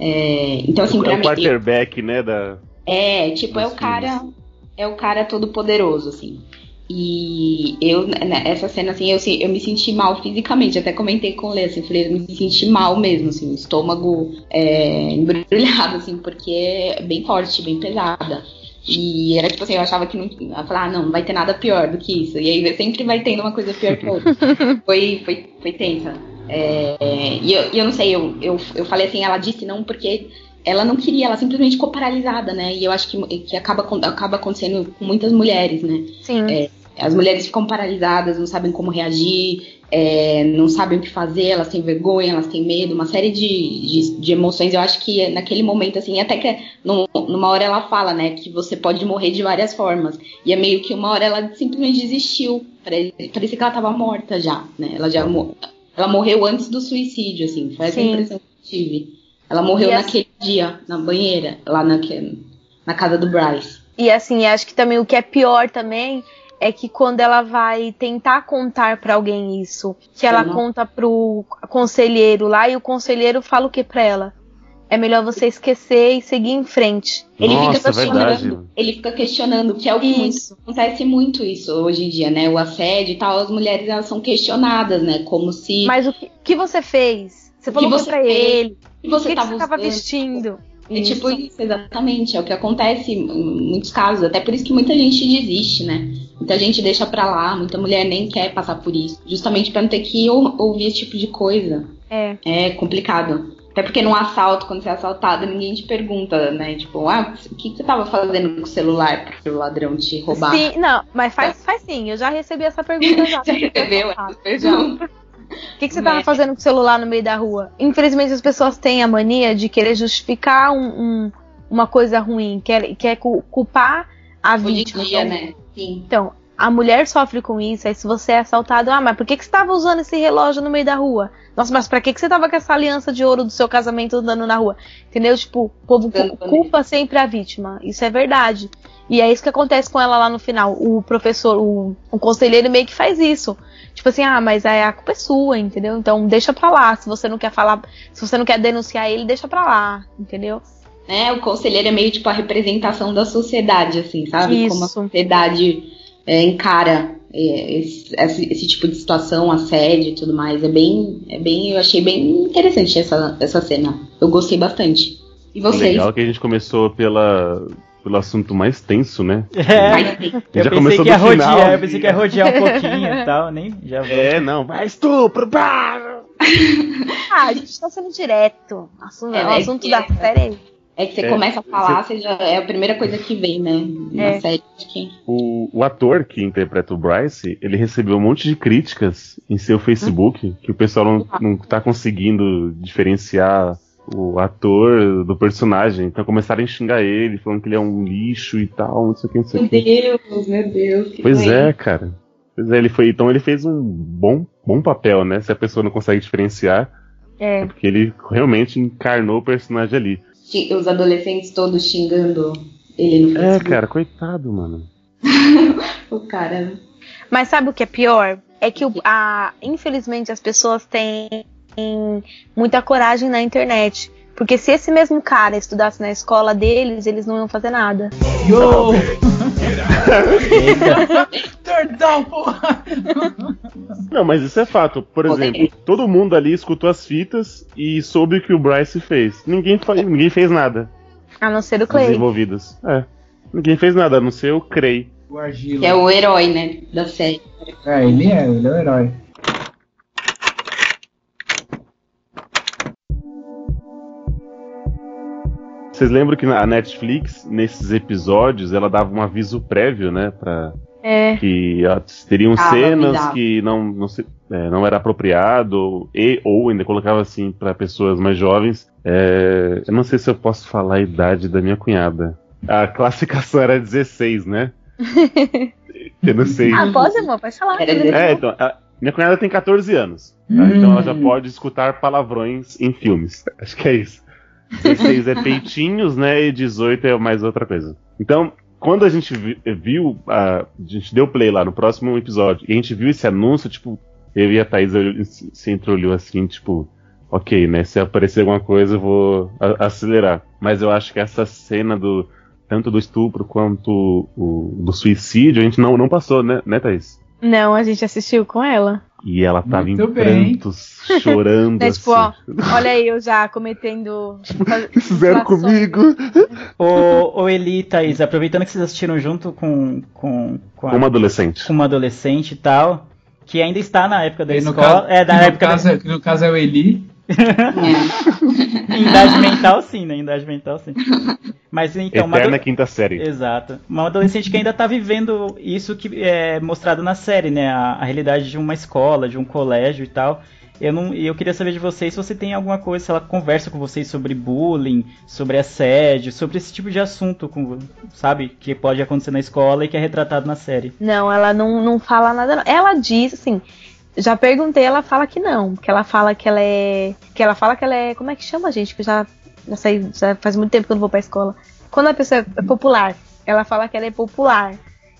É, então, assim, é pra o mim. quarterback, né? Da, é, tipo, é o cara. É o cara todo poderoso, assim. E eu, né, essa cena, assim, eu, eu me senti mal fisicamente. Até comentei com o Lê, assim, falei, eu me senti mal mesmo, assim, o estômago é, embrulhado, assim, porque é bem forte, bem pesada. E era tipo assim, eu achava que não. Eu falava, ah, não, não vai ter nada pior do que isso. E aí sempre vai tendo uma coisa pior que outra. foi, foi, foi tensa. É, e eu, eu não sei, eu, eu, eu falei assim, ela disse não porque ela não queria, ela simplesmente ficou paralisada, né? E eu acho que, que acaba, acaba acontecendo com muitas mulheres, né? Sim. É, as mulheres ficam paralisadas, não sabem como reagir, é, não sabem o que fazer, elas têm vergonha, elas têm medo, uma série de, de, de emoções. Eu acho que naquele momento, assim, até que numa hora ela fala, né, que você pode morrer de várias formas. E é meio que uma hora ela simplesmente desistiu. Parecia que ela estava morta já, né? Ela já ela morreu antes do suicídio, assim. Foi essa Sim. impressão que eu tive. Ela morreu e naquele assim, dia, na banheira, lá na, na casa do Bryce. E assim, acho que também o que é pior também é que quando ela vai tentar contar para alguém isso, que ela uhum. conta pro conselheiro lá e o conselheiro fala o que para ela? É melhor você esquecer e seguir em frente. Ele Nossa, fica questionando, ele fica questionando, que é o que muito, acontece muito isso hoje em dia, né? O assédio e tal, as mulheres elas são questionadas, né? Como se. Mas o que, que você fez? Você falou que você pra fez? ele. O que você, que estava vestindo? É tipo isso, exatamente. É o que acontece em muitos casos. Até por isso que muita gente desiste, né? Muita gente deixa pra lá, muita mulher nem quer passar por isso. Justamente pra não ter que ouvir esse tipo de coisa. É. É complicado. Até porque num assalto, quando você é assaltado, ninguém te pergunta, né? Tipo, ah, o que, que você tava fazendo com o celular para o ladrão te roubar? Sim, não, mas faz, faz sim. Eu já recebi essa pergunta já. já recebeu essa pergunta? O que, que você estava fazendo com o celular no meio da rua? Infelizmente, as pessoas têm a mania de querer justificar um, um, uma coisa ruim, quer, quer culpar a vítima. Dia, então, né? Sim. Então, a mulher sofre com isso, aí se você é assaltado, ah, mas por que, que você estava usando esse relógio no meio da rua? Nossa, mas pra que, que você tava com essa aliança de ouro do seu casamento andando na rua? Entendeu? Tipo, o povo culpa sempre a vítima. Isso é verdade. E é isso que acontece com ela lá no final. O professor, o, o conselheiro meio que faz isso. Tipo assim, ah, mas a culpa é sua, entendeu? Então deixa pra lá. Se você não quer falar, se você não quer denunciar ele, deixa pra lá, entendeu? É, o conselheiro é meio tipo a representação da sociedade, assim, sabe? Isso. Como a sociedade é, encara é, esse, esse, esse, tipo de situação, assédio e tudo mais. É bem, é bem, eu achei bem interessante essa, essa cena. Eu gostei bastante. E vocês? Legal que a gente começou pela pelo assunto mais tenso, né? É, Mas tem- eu Já pensei começou que do final. rodear, eu pensei que ia rodear um pouquinho e tal, nem já vou. É, não, vai estupro, pá! Ah, a gente tá sendo direto. Assunto, É, o é assunto que- da série é esse. É que você É, começa a falar, você já, é a primeira coisa que vem, né? Na É. série. Que... O, o ator que interpreta o Bryce, ele recebeu um monte de críticas em seu Facebook, que o pessoal não, não tá conseguindo diferenciar o ator do personagem. Então começaram a xingar ele, falando que ele é um lixo e tal, não sei o que, não sei o Meu que. Deus, meu Deus. que Pois é, doente. cara. Pois é, ele foi. Então ele fez um bom, bom papel, né? Se a pessoa não consegue diferenciar, é É. porque ele realmente encarnou o personagem ali. Os adolescentes todos xingando ele no É, Facebook. cara, coitado, mano. O cara. Mas sabe o que é pior? É que o- a, infelizmente as pessoas têm muita coragem na internet. Porque se esse mesmo cara estudasse na escola deles, eles não iam fazer nada. Yo! Perdão, porra! Não, mas isso é fato. Por exemplo, todo mundo ali escutou as fitas e soube o que o Bryce fez. Ninguém, ninguém fez nada. A não ser o Clay. envolvidos. É. Ninguém fez nada, a não ser o Crey. O Argila. Que é o herói, né? Da série. É, ele é, ele é o herói. Vocês lembram que na Netflix, nesses episódios, ela dava um aviso prévio, né? Pra É. que ó, teriam Ah, cenas que não, não, se- é, não era apropriado, e ou ainda colocava assim pra pessoas mais jovens. É, eu não sei se eu posso falar a idade da minha cunhada. A classificação era 16, né? eu não sei. Ah, pode, amor, pode falar. É, então, a minha cunhada tem 14 anos. tá? Então ela já pode escutar palavrões em filmes. Acho que é isso. 16 é peitinhos, né? E 18 é mais outra coisa. Então, quando a gente vi- viu, a, a gente deu play lá no próximo episódio, e a gente viu esse anúncio, tipo, eu e a Thaís se entreolhou assim, tipo, ok, né? Se aparecer alguma coisa, eu vou acelerar. Mas eu acho que essa cena do. Tanto do estupro quanto o, do suicídio, a gente não, não passou, né, né, Thaís? Não, a gente assistiu com ela. E ela tava Muito em bem. prantos, chorando. Né, tipo, ó, assim. olha aí, eu já cometendo. Fizeram comigo. Ô, ô Eli Thaís, aproveitando que vocês assistiram junto com, com, com, a- Como adolescente. com uma adolescente e tal, que ainda está na época da E no escola. caso, é, da época da- caso, é- no caso é o Eli. É. Em idade mental, sim, né? Em idade mental, sim. Mas então, uma Eterna ado- quinta série. Exato. Uma adolescente que ainda tá vivendo isso que é mostrado na série, né? A, a realidade de uma escola, de um colégio e tal. Eu não, e eu queria saber de vocês se você tem alguma coisa, se ela conversa com vocês sobre bullying, sobre assédio, sobre esse tipo de assunto, com, sabe? Que pode acontecer na escola e que é retratado na série. Não, ela não, não fala nada. Não. Ela diz assim. Já perguntei, ela fala que não. Que ela fala que ela é. Que ela fala que ela é. Como é que chama, gente? Que eu já, já saí. Já faz muito tempo que eu não vou pra escola. Quando a pessoa é popular, ela fala que ela é popular.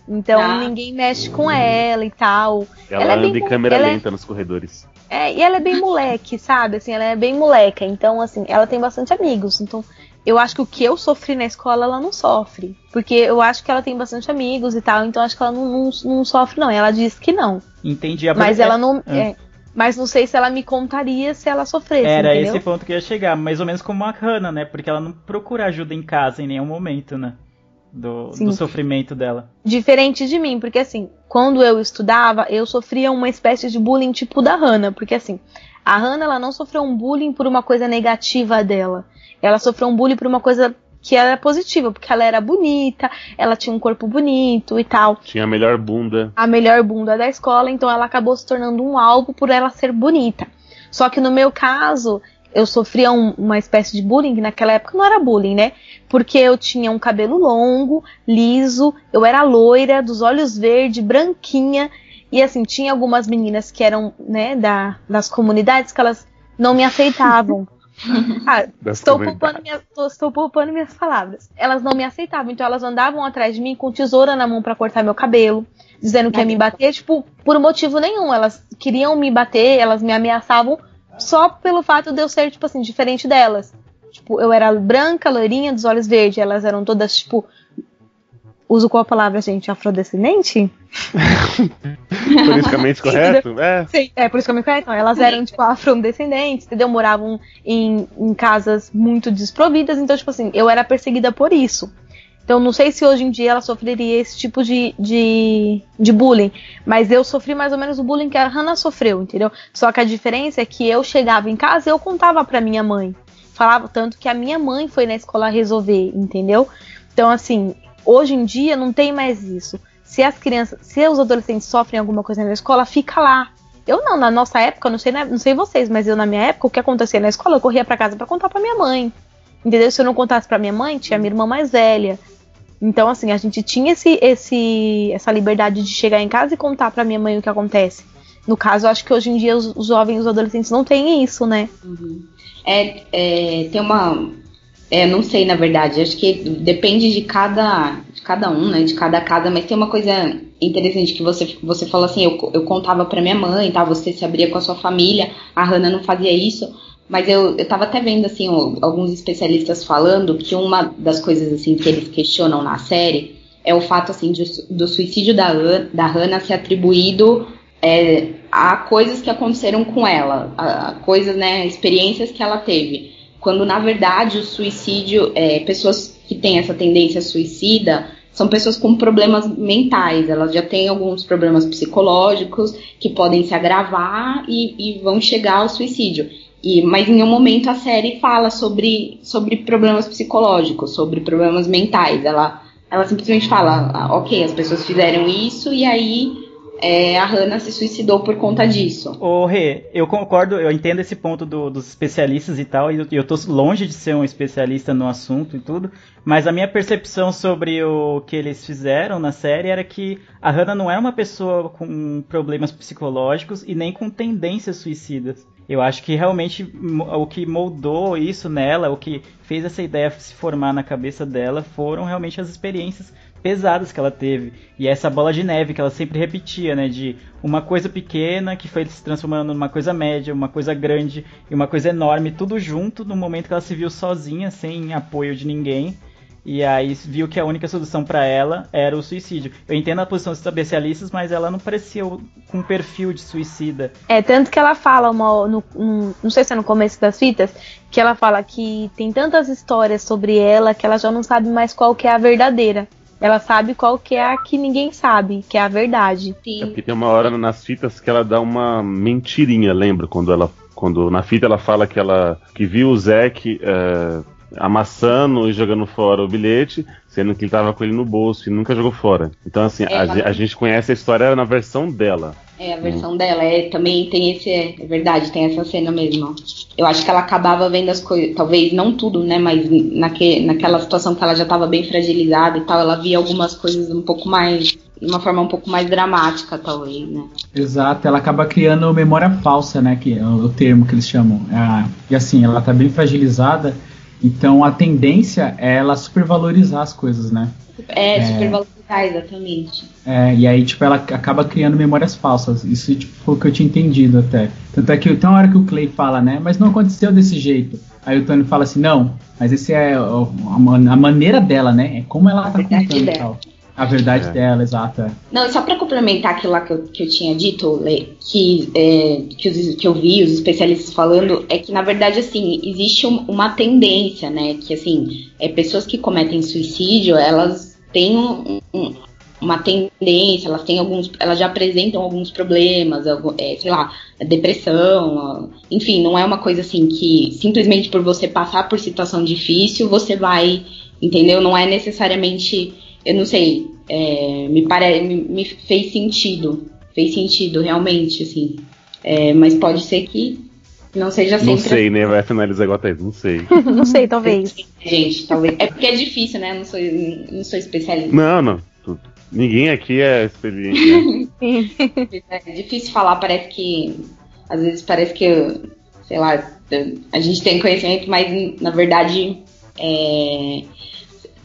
Então Ah. ninguém mexe com ela e tal. Ela, ela é anda bem- em câmera ela é- lenta nos corredores. É, e ela é bem moleque, sabe? Assim, ela é bem moleca. Então, assim, ela tem bastante amigos. Então, eu acho que o que eu sofri na escola, ela não sofre. Porque eu acho que ela tem bastante amigos e tal. Então, acho que ela não, não, não sofre, não. Ela diz que não. Entendi a Mas ela não. é. é, mas não sei se ela me contaria se ela sofresse. Era entendeu? esse ponto que eu ia chegar, mais ou menos como a Hannah, né? Porque ela não procura ajuda em casa em nenhum momento, né? Do, do sofrimento dela. Diferente de mim, porque assim, quando eu estudava, eu sofria uma espécie de bullying tipo da Hannah, porque assim, a Hannah ela não sofreu um bullying por uma coisa negativa dela. Ela sofreu um bullying por uma coisa que era positiva, porque ela era bonita, ela tinha um corpo bonito e tal, Tinha a melhor bunda. a melhor bunda da escola, então ela acabou se tornando um alvo por ela ser bonita. Só que no meu caso, eu sofria um- uma espécie de bullying, que naquela época não era bullying, né? Porque eu tinha um cabelo longo, liso, eu era loira, dos olhos verdes, branquinha, e assim, tinha algumas meninas que eram, né, da, das comunidades que elas não me aceitavam. Ah, Estou poupando, minhas, tô- estou poupando minhas palavras. Elas não me aceitavam, então elas andavam atrás de mim com tesoura na mão pra cortar meu cabelo, dizendo que ia me bater, tipo, por motivo nenhum. Elas queriam me bater, elas me ameaçavam só pelo fato de eu ser, tipo assim, diferente delas. Tipo, eu era branca, loirinha, dos olhos verdes. Elas eram todas, tipo. Uso qual palavra, gente? Afrodescendente? Politicamente correto? É. Sim, é conheço. Então, elas eram, tipo, afrodescendentes, entendeu? Moravam em, em casas muito desprovidas. Então, tipo assim, eu era perseguida por isso. Então não sei se hoje em dia ela sofreria esse tipo de, de, de bullying. Mas eu sofri mais ou menos o bullying que a Hannah sofreu, entendeu? Só que a diferença é que eu chegava em casa e eu contava pra minha mãe. Falava tanto que a minha mãe foi na escola resolver, entendeu? Então, assim, hoje em dia não tem mais isso. Se as crianças, se os adolescentes sofrem alguma coisa na escola, fica lá. Eu não, na nossa época, não sei, não sei vocês, mas eu na minha época, o que acontecia na escola, eu corria para casa para contar para minha mãe. Entendeu? Se eu não contasse para minha mãe, tinha minha irmã mais velha. Então, assim, a gente tinha esse, esse, essa liberdade de chegar em casa e contar para minha mãe o que acontece. No caso, acho que hoje em dia os, os jovens, os adolescentes não têm isso, né? Uhum. É, é, tem uma. É, não sei, na verdade. Acho que depende de cada, de cada um, né? De cada casa, mas tem uma coisa interessante que você, você falou assim, eu, eu contava para minha mãe, tá? Você se abria com a sua família, a Hannah não fazia isso. Mas eu, eu tava até vendo, assim, alguns especialistas falando que uma das coisas, assim, que eles questionam na série é o fato, assim, de, do suicídio da, da Hannah ser atribuído é, a coisas que aconteceram com ela, a, a coisas, né, experiências que ela teve. Quando, na verdade, o suicídio, é, pessoas que têm essa tendência suicida, são pessoas com problemas mentais, elas já têm alguns problemas psicológicos que podem se agravar e, e vão chegar ao suicídio. E, mas em nenhum momento a série fala sobre, sobre problemas psicológicos, sobre problemas mentais. Ela, ela simplesmente fala, ah, ok, as pessoas fizeram isso e aí é, a Hannah se suicidou por conta disso. Ô, Rê, eu concordo, eu entendo esse ponto do, dos especialistas e tal, e eu, eu tô longe de ser um especialista no assunto e tudo, mas a minha percepção sobre o que eles fizeram na série era que a Hannah não era uma pessoa com problemas psicológicos e nem com tendências suicidas. Eu acho que realmente o que moldou isso nela, o que fez essa ideia se formar na cabeça dela, foram realmente as experiências pesadas que ela teve. E essa bola de neve que ela sempre repetia, né? De uma coisa pequena que foi se transformando numa coisa média, uma coisa grande e uma coisa enorme, tudo junto no momento que ela se viu sozinha, sem apoio de ninguém. E aí viu que a única solução para ela era o suicídio. Eu entendo a posição dos especialistas, mas ela não parecia com um perfil de suicida. É, tanto que ela fala, uma, no, no, não sei se é no começo das fitas, que ela fala que tem tantas histórias sobre ela que ela já não sabe mais qual que é a verdadeira. Ela sabe qual que é a que ninguém sabe, que é a verdade. Sim. É porque tem uma hora nas fitas que ela dá uma mentirinha, lembra? Quando ela quando na fita ela fala que ela que viu o Zack uh, amassando e jogando fora o bilhete, sendo que ele tava com ele no bolso e nunca jogou fora. Então, assim, é, a, a, gente conhece a história na versão dela. É, a versão hum. dela. É, também tem esse. É, é, verdade, tem essa cena mesmo. Eu acho que ela acabava vendo as coisas, talvez não tudo, né? Mas naque, naquela situação que ela já estava bem fragilizada e tal, ela via algumas coisas um pouco mais. De uma forma um pouco mais dramática, talvez, né? Exato, ela acaba criando memória falsa, né? Que é o termo que eles chamam. É, e assim, ela tá bem fragilizada então a tendência é ela supervalorizar as coisas, né? É, é supervalorizar, exatamente. É, e aí, tipo, ela acaba criando memórias falsas. Isso tipo, foi o que eu tinha entendido até. Tanto é que tem uma hora que o Clay fala, né? Mas não aconteceu desse jeito. Aí o Tony fala assim, não, mas esse é a, a maneira dela, né? É como ela tá contando e tal. A verdade é. dela, exata. É. Não, só para complementar aquilo lá que eu, que eu tinha dito, que, é, que, os, que eu vi os especialistas falando, é que na verdade, assim, existe um, uma tendência, né? Que assim, é, pessoas que cometem suicídio, elas têm um, um, uma tendência, elas têm alguns, elas já apresentam alguns problemas, é, sei lá, depressão, enfim, não é uma coisa assim que simplesmente por você passar por situação difícil, você vai, entendeu? Não é necessariamente eu não sei, é, me, pare, me, me, fez sentido. Fez sentido, realmente, assim. É, mas pode ser que não seja sempre. Não sei, assim. né? Vai finalizar igual até Não sei. não sei, talvez. Gente, talvez. É porque é difícil, né? Não sou, não sou especialista. Não, não. Ninguém aqui é experiente. Né? é difícil falar, parece que. Às vezes parece que, sei lá, a gente tem conhecimento, mas na verdade é,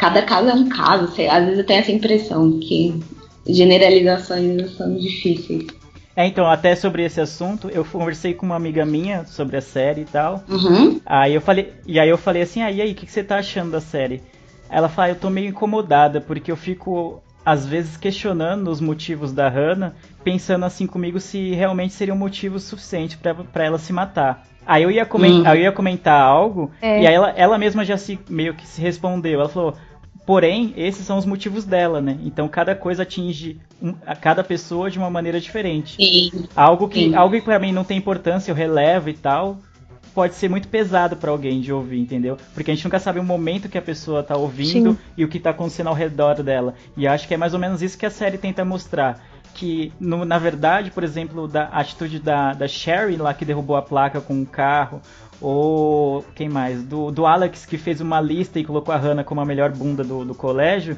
cada caso é um caso, sei, às vezes eu tenho essa impressão que generalizações são difíceis. É, então, até sobre esse assunto, eu conversei com uma amiga minha sobre a série e tal. Uhum. Aí eu falei, e aí eu falei assim, ah, e aí, o que, que você tá achando da série? Ela fala, eu tô meio incomodada, porque eu fico, às vezes, questionando os motivos da Hannah, pensando assim comigo se realmente seria um motivo suficiente para ela se matar. Aí eu ia, coment... uhum. aí eu ia comentar algo, é. e aí ela, ela mesma já se meio que se respondeu. Ela falou: Porém, esses são os motivos dela, né? Então cada coisa atinge um, a cada pessoa de uma maneira diferente. Sim. Algo que, Sim. algo que para mim não tem importância, eu relevo e tal, pode ser muito pesado para alguém de ouvir, entendeu? Porque a gente nunca sabe o momento que a pessoa tá ouvindo Sim. e o que tá acontecendo ao redor dela. E acho que é mais ou menos isso que a série tenta mostrar. Que, no- na verdade, por exemplo, da atitude da, da Sherry lá que derrubou a placa com o carro, ou quem mais? Do, do Alex que fez uma lista e colocou a Hannah como a melhor bunda do, do colégio,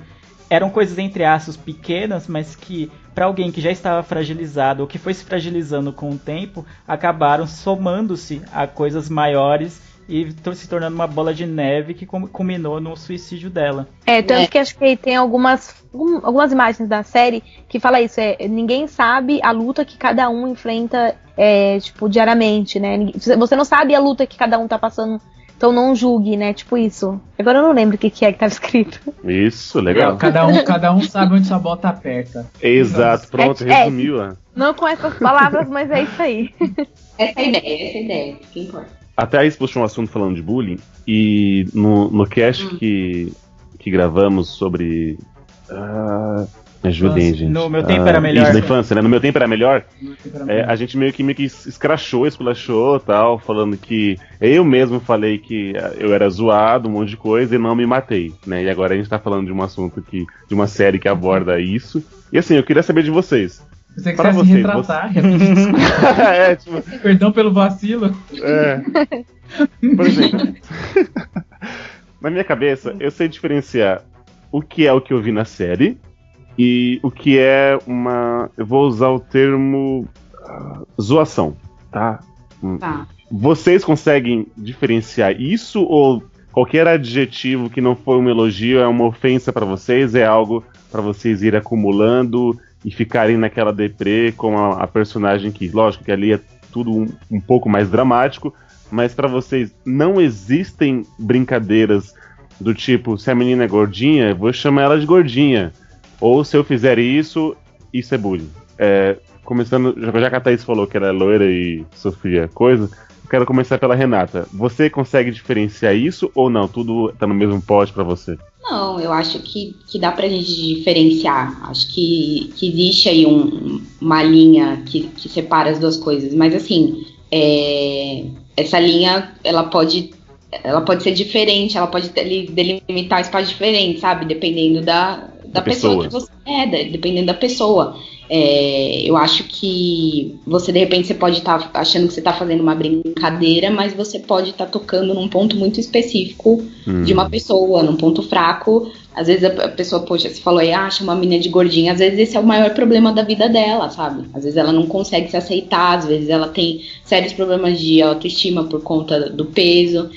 eram coisas entre aspas pequenas, mas que para alguém que já estava fragilizado ou que foi se fragilizando com o tempo, acabaram somando-se a coisas maiores e se tornando uma bola de neve que culminou no suicídio dela. É, tanto É. que acho que tem algumas, algum- algumas imagens da série que fala isso, é, ninguém sabe a luta que cada um enfrenta, é, tipo, diariamente, né? Ninguém- Você não sabe a luta que cada um tá passando, então não julgue, né? Tipo isso. Agora eu não lembro o que, que é que tava escrito. Isso, legal. Cada um, cada um sabe onde sua bota aperta. Exato, pronto, É- é. resumiu. ó. Não com essas palavras, mas é isso aí. Essa é a ideia, essa é a ideia. Que importa. Até aí puxou um assunto falando de bullying, e no, no cast Hum. que, que gravamos sobre. Ah, me ajudem, gente. No Meu Tempo Ah, Era Melhor. Isso, na infância, né? No meu tempo era melhor. É, É, a gente meio que, meio que escrachou, esculachou tal, falando que eu mesmo falei que ah, eu era zoado, um monte de coisa, e não me matei, né? E agora a gente tá falando de um assunto que. de uma série que aborda isso. E assim, eu queria saber de vocês. Você para quiser se vocês, retratar, é, tipo, perdão pelo vacilo. É. Por exemplo, na minha cabeça, eu sei diferenciar o que é o que eu vi na série e o que é uma. Eu vou usar o termo. ah, zoação, tá? Hum. Tá. Vocês conseguem diferenciar isso ou qualquer adjetivo que não for um elogio é uma ofensa pra vocês? É algo pra vocês ir acumulando e ficarem naquela deprê com a, a personagem que, lógico que ali é tudo um, um pouco mais dramático, mas pra vocês não existem brincadeiras do tipo, se a menina é gordinha, vou chamar ela de gordinha. Ou se eu fizer isso, isso é bullying. É, começando, já que a Thaís falou que ela é loira e sofria coisa, quero começar pela Renata. Você consegue diferenciar isso ou não? Tudo tá no mesmo pote pra você? Não, eu acho que, que dá pra gente diferenciar. Acho que, que existe aí um- uma linha que, que separa as duas coisas. Mas assim, é, essa linha ela pode, ela pode ser diferente, ela pode deli- delimitar espaços diferentes, sabe? Dependendo da, da Da pessoa, pessoa. que você é, dependendo da pessoa. É, eu acho que você, de repente, você pode estar achando que você está fazendo uma brincadeira, mas você pode estar tocando num ponto muito específico Hum. de uma pessoa, num ponto fraco. Às vezes a pessoa, poxa, você falou aí, ah, acha uma menina de gordinha. Às vezes esse é o maior problema da vida dela, sabe? Às vezes ela não consegue se aceitar, às vezes ela tem sérios problemas de autoestima por conta do peso.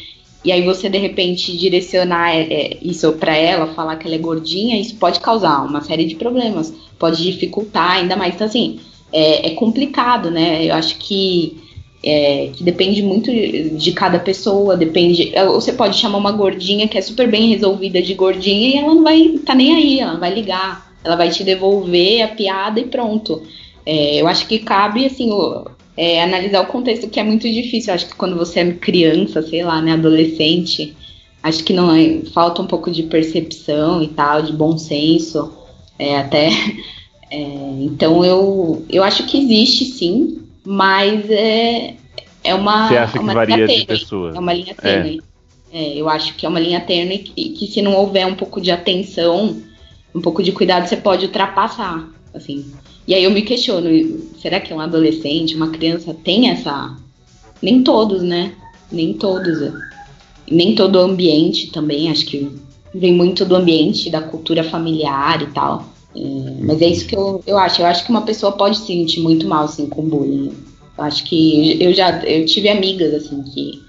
E aí você, de repente, direcionar é, é, isso pra ela, falar que ela é gordinha, isso pode causar uma série de problemas. Pode dificultar ainda mais. Então, assim, é, é complicado, né? Eu acho que é, que depende muito de cada pessoa, depende. Ou você pode chamar uma gordinha que é super bem resolvida de gordinha e ela não vai tá nem aí, ela não vai ligar, ela vai te devolver a piada e pronto. É, eu acho que cabe assim é, analisar o contexto, que é muito difícil. Eu acho que quando você é criança, sei lá, né, adolescente, acho que não é, falta um pouco de percepção e tal, de bom senso, é, até. É, então eu, eu acho que existe sim, mas é, é uma. Você acha que uma varia linha de tênue. pessoa? É uma linha tênue. É, eu acho que é uma linha tênue que, que se não houver um pouco de atenção, um pouco de cuidado, você pode ultrapassar, assim. E aí eu me questiono, será que um adolescente, uma criança tem essa... Nem todos, né? Nem todos. Nem todo ambiente também, acho que vem muito do ambiente, da cultura familiar e tal. É, mas é isso que eu, eu acho. Eu acho que uma pessoa pode se sentir muito mal, assim, com bullying. Eu acho que eu já eu tive amigas, assim, que,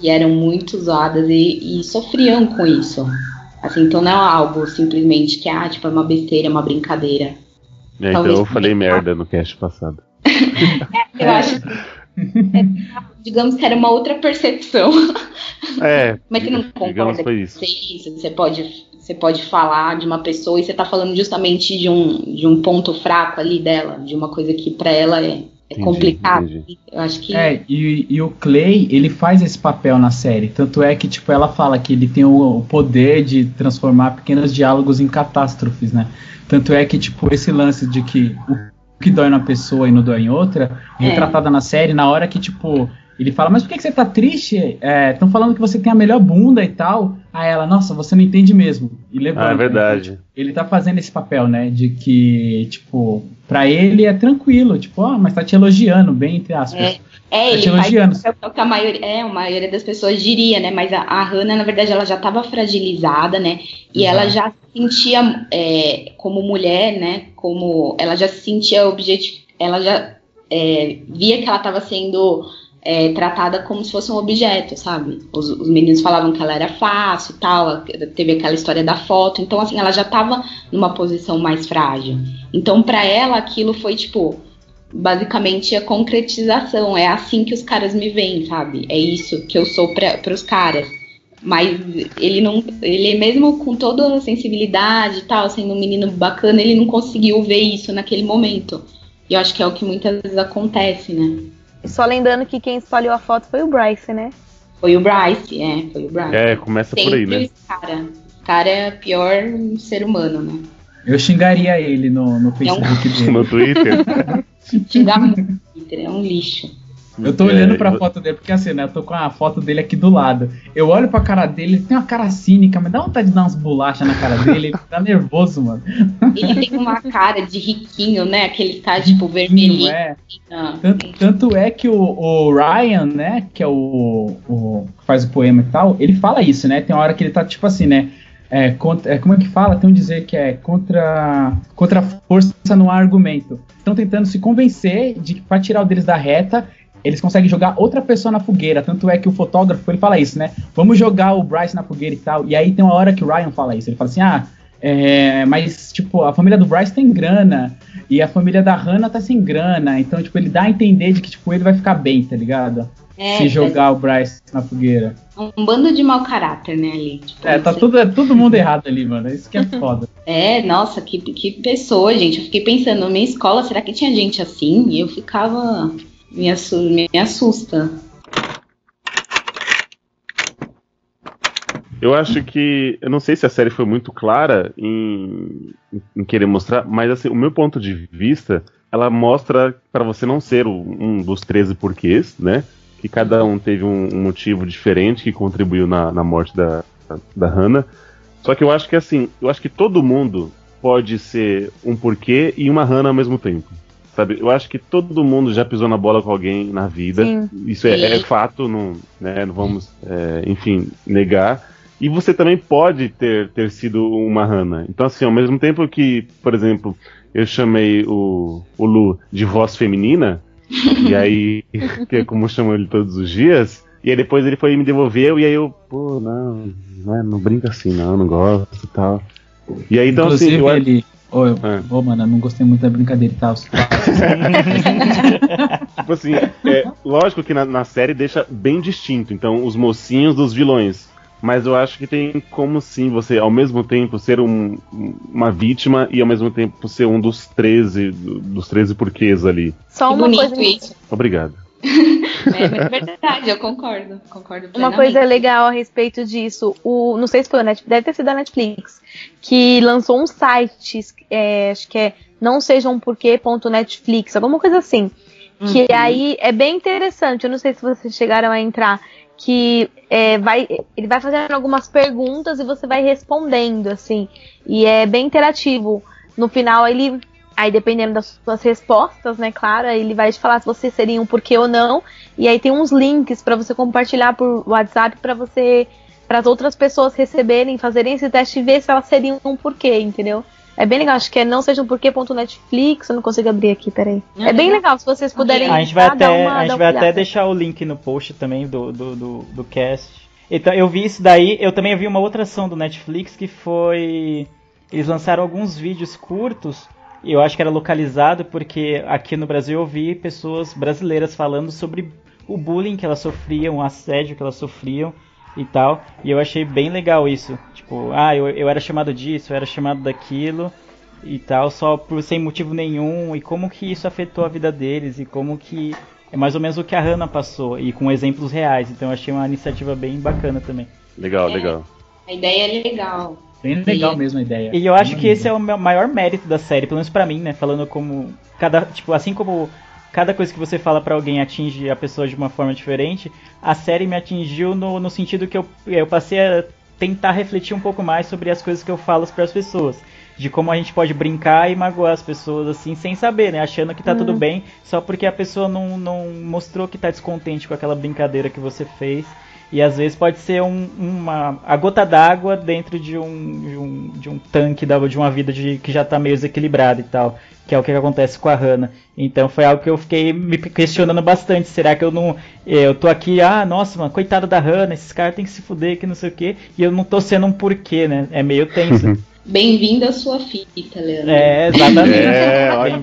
que eram muito zoadas e, e sofriam com isso. Assim, então não é algo simplesmente que, ah, tipo, é uma besteira, é uma brincadeira. É, então eu falei merda no cast passado. Eu acho que, é, digamos que era uma outra percepção. É, Mas você não concorda que foi com isso. isso? Você pode, você pode falar de uma pessoa e você tá falando justamente de um, de um ponto fraco ali dela, de uma coisa que pra ela é, é Entendi, complicado. entendi. Eu acho que. É, e, e o Clay, ele faz esse papel na série. Tanto é que, tipo, ela fala que ele tem o, o poder de transformar pequenos diálogos em catástrofes, né? Tanto é que, tipo, esse lance de que o que dói numa pessoa e não dói em outra, É. retratada na série, na hora que, tipo, ele fala, mas por que, que você tá triste? Estão falando que você tem a melhor bunda e tal. Aí ela, nossa, você não entende mesmo. E levanta. Ah, é verdade. Ele tá fazendo esse papel, né? De que, tipo, pra ele é tranquilo, tipo, ó, mas tá te elogiando, bem entre aspas. É, é, Tá ele te faz elogiando. o que a maioria, é, a maioria das pessoas diria, né? Mas a, a Hannah, na verdade, ela já estava fragilizada, né? E Exato. ela já se sentia, é, como mulher, né? Como ela já se sentia objetivo, ela já é, via que ela estava sendo é, tratada como se fosse um objeto, sabe? Os, os meninos falavam que ela era fácil e tal, teve aquela história da foto, então assim, ela já estava numa posição mais frágil. Então, pra ela, aquilo foi tipo basicamente a concretização. É assim que os caras me veem, sabe? É isso que eu sou para os caras. Mas ele não, ele mesmo com toda a sensibilidade e tal, sendo um menino bacana, ele não conseguiu ver isso naquele momento. E eu acho que é o que muitas vezes acontece, né? Só lembrando que quem espalhou a foto foi o Bryce, né? Foi o Bryce, é, foi o Bryce. É, começa por aí, Sempre né? esse cara. O cara é o pior ser humano, né? Eu xingaria ele no, no Facebook dele. No Twitter. Xingar muito, Twitter, é um lixo. Eu tô É, olhando pra eu- foto dele, porque assim, né? Eu tô com a foto dele aqui do lado. Eu olho pra cara dele, ele tem uma cara cínica, mas dá vontade de dar umas bolachas na cara dele, ele tá nervoso, mano. Ele tem uma cara de riquinho, né? Aquele cara, tipo, vermelhinho. É. Ah, Tanto, tanto é que o, o Ryan, né, que é o, o que faz o poema e tal, ele fala isso, né? Tem uma hora que ele tá tipo assim, né? É, contra, é, como é que fala? Tem um dizer que é contra, contra a força no argumento. Estão tentando se convencer de que pra tirar o deles da reta, eles conseguem jogar outra pessoa na fogueira. Tanto é que o fotógrafo ele fala isso, né? Vamos jogar o Bryce na fogueira e tal. E aí tem uma hora que o Ryan fala isso. Ele fala assim: ah, é, mas tipo, a família do Bryce tem grana. E a família da Hannah tá sem grana. Então, tipo, ele dá a entender de que tipo, ele vai ficar bem, tá ligado? é, Se jogar o Bryce na fogueira. Um bando de mau caráter, né, ali. Tipo, É, tá tudo, é todo mundo errado ali, mano. Isso que é foda. É, nossa, que, que pessoa, gente. Eu fiquei pensando, na minha escola, será que tinha gente assim? E eu ficava. Me, assu me assusta. Eu acho que. Eu não sei se a série foi muito clara em, em querer mostrar, mas assim, o meu ponto de vista, ela mostra pra você não ser um dos 13 porquês, né? Que cada um teve um, um motivo diferente que contribuiu na, na morte da, da Hannah. Só que eu acho que assim, eu acho que todo mundo pode ser um porquê e uma Hannah ao mesmo tempo. Sabe? Eu acho que todo mundo já pisou na bola com alguém na vida. Sim. Isso é, é fato, não, né, não vamos, é, enfim, negar. E você também pode ter, ter sido uma Hannah. Então, assim, ao mesmo tempo que, por exemplo, eu chamei o, o Lu de voz feminina, e aí, que é como eu chamo ele todos os dias, e aí depois ele foi e me devolveu, e aí eu, pô, não, não, é, não brinca assim, não, não gosto e tal. E aí, então, Inclusive, assim, eu, ele. Ô, eu- É. ô, mano, eu não gostei muito da brincadeira e tal. Tipo assim, é, lógico que na, na série deixa bem distinto, então, os mocinhos dos vilões. Mas eu acho que tem como sim você, ao mesmo tempo, ser um- uma vítima e ao mesmo tempo ser um dos 13, do- dos 13 porquês ali. Só uma bonito coisa, isso. Obrigado. É, verdade, eu concordo. Concordo uma coisa legal a respeito disso. O, não sei se foi o Netflix, deve ter sido a Netflix, que lançou um site, é, acho que é não sejam porquê.netflix, alguma coisa assim. Que Uhum. aí é bem interessante. Eu não sei se vocês chegaram a entrar. Que é, vai, ele vai fazendo algumas perguntas e você vai respondendo, assim. E é bem interativo. No final, ele. Aí, dependendo das suas respostas, né, claro, aí ele vai te falar se você seria um porquê ou não. E aí tem uns links para você compartilhar por WhatsApp para você. para as outras pessoas receberem, fazerem esse teste e ver se elas seriam um porquê, entendeu? É bem legal, acho que é não seja um porquê.netflix, eu não consigo abrir aqui, peraí. É bem legal. se vocês puderem A gente vai até, uma- a gente vai até deixar o link no post também do, do, do, do cast. Então, eu vi isso daí, eu também vi uma outra ação do Netflix que foi. Eles lançaram alguns vídeos curtos, eu acho que era localizado, porque aqui no Brasil eu vi pessoas brasileiras falando sobre o bullying que elas sofriam, o assédio que elas sofriam e tal. E eu achei bem legal isso. Tipo, ah, eu, eu era chamado disso, eu era chamado daquilo. e tal, só por sem motivo nenhum, e como que isso afetou a vida deles, e como que é mais ou menos o que a Hannah passou, e com exemplos reais. Então eu achei uma iniciativa bem bacana também. Legal, É. legal. A ideia é legal. Bem legal mesmo a ideia. E eu acho que esse é o meu maior mérito da série, pelo menos pra mim, né? Falando como cada, tipo, assim como cada coisa que você fala pra alguém atinge a pessoa de uma forma diferente, a série me atingiu no, no sentido que eu, eu passei a tentar refletir um pouco mais sobre as coisas que eu falo para as pessoas. De como a gente pode brincar e magoar as pessoas assim, sem saber, né? Achando que tá tudo bem, só porque a pessoa não, não mostrou que tá descontente com aquela brincadeira que você fez. E às vezes pode ser um- uma a gota d'água dentro de um, de um, de um tanque da, de uma vida de, que já tá meio desequilibrada e tal. Que é o que acontece com a Hannah. Então foi algo que eu fiquei me questionando bastante. Será que eu não. Eu tô aqui, ah, nossa, mano, coitada da Hannah, esses caras tem que se fuder, que não sei o quê. E eu não tô sendo um porquê, né? É meio tenso. Bem-vindo à sua fita, Leandro. é, exatamente. É, olha?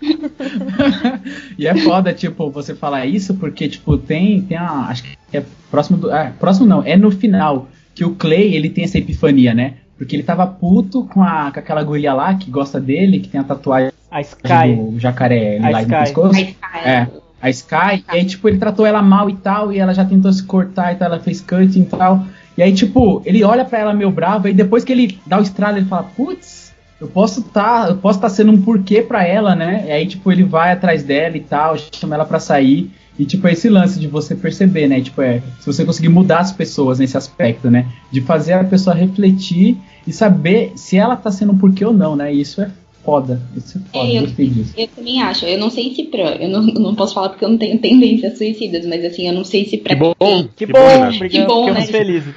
E é foda, tipo, você falar isso porque, tipo, tem, tem a, acho que é próximo do, ah, próximo não, é no final que o Clay, ele tem essa epifania, né? Porque ele tava puto com, a, com aquela guria lá que gosta dele, que tem a tatuagem A Sky. do jacaré A lá no Sky. pescoço. Mas, cara, É, a Sky, e aí, tipo, ele tratou ela mal e tal, e ela já tentou se cortar e tal, ela fez cutting e tal. E aí, tipo, ele olha pra ela meio bravo, e depois que ele dá o estralo, ele fala, putz, eu posso tá, eu posso tá sendo um porquê pra ela, né? E aí, tipo, ele vai atrás dela e tal, chama ela pra sair. E, tipo, é esse lance de você perceber, né? Tipo, é, se você conseguir mudar as pessoas nesse aspecto, né? De fazer a pessoa refletir e saber se ela tá sendo um porquê ou não, né? E isso é foda. Isso é foda, É, eu- gostei disso. Eu também acho. Eu não sei se pra. Eu não, não posso falar porque eu não tenho tendências suicidas, mas assim, eu não sei se pra Que bom. Que, Que bom, bom, Renato. obrigado, Que bom, ficamos né? felizes.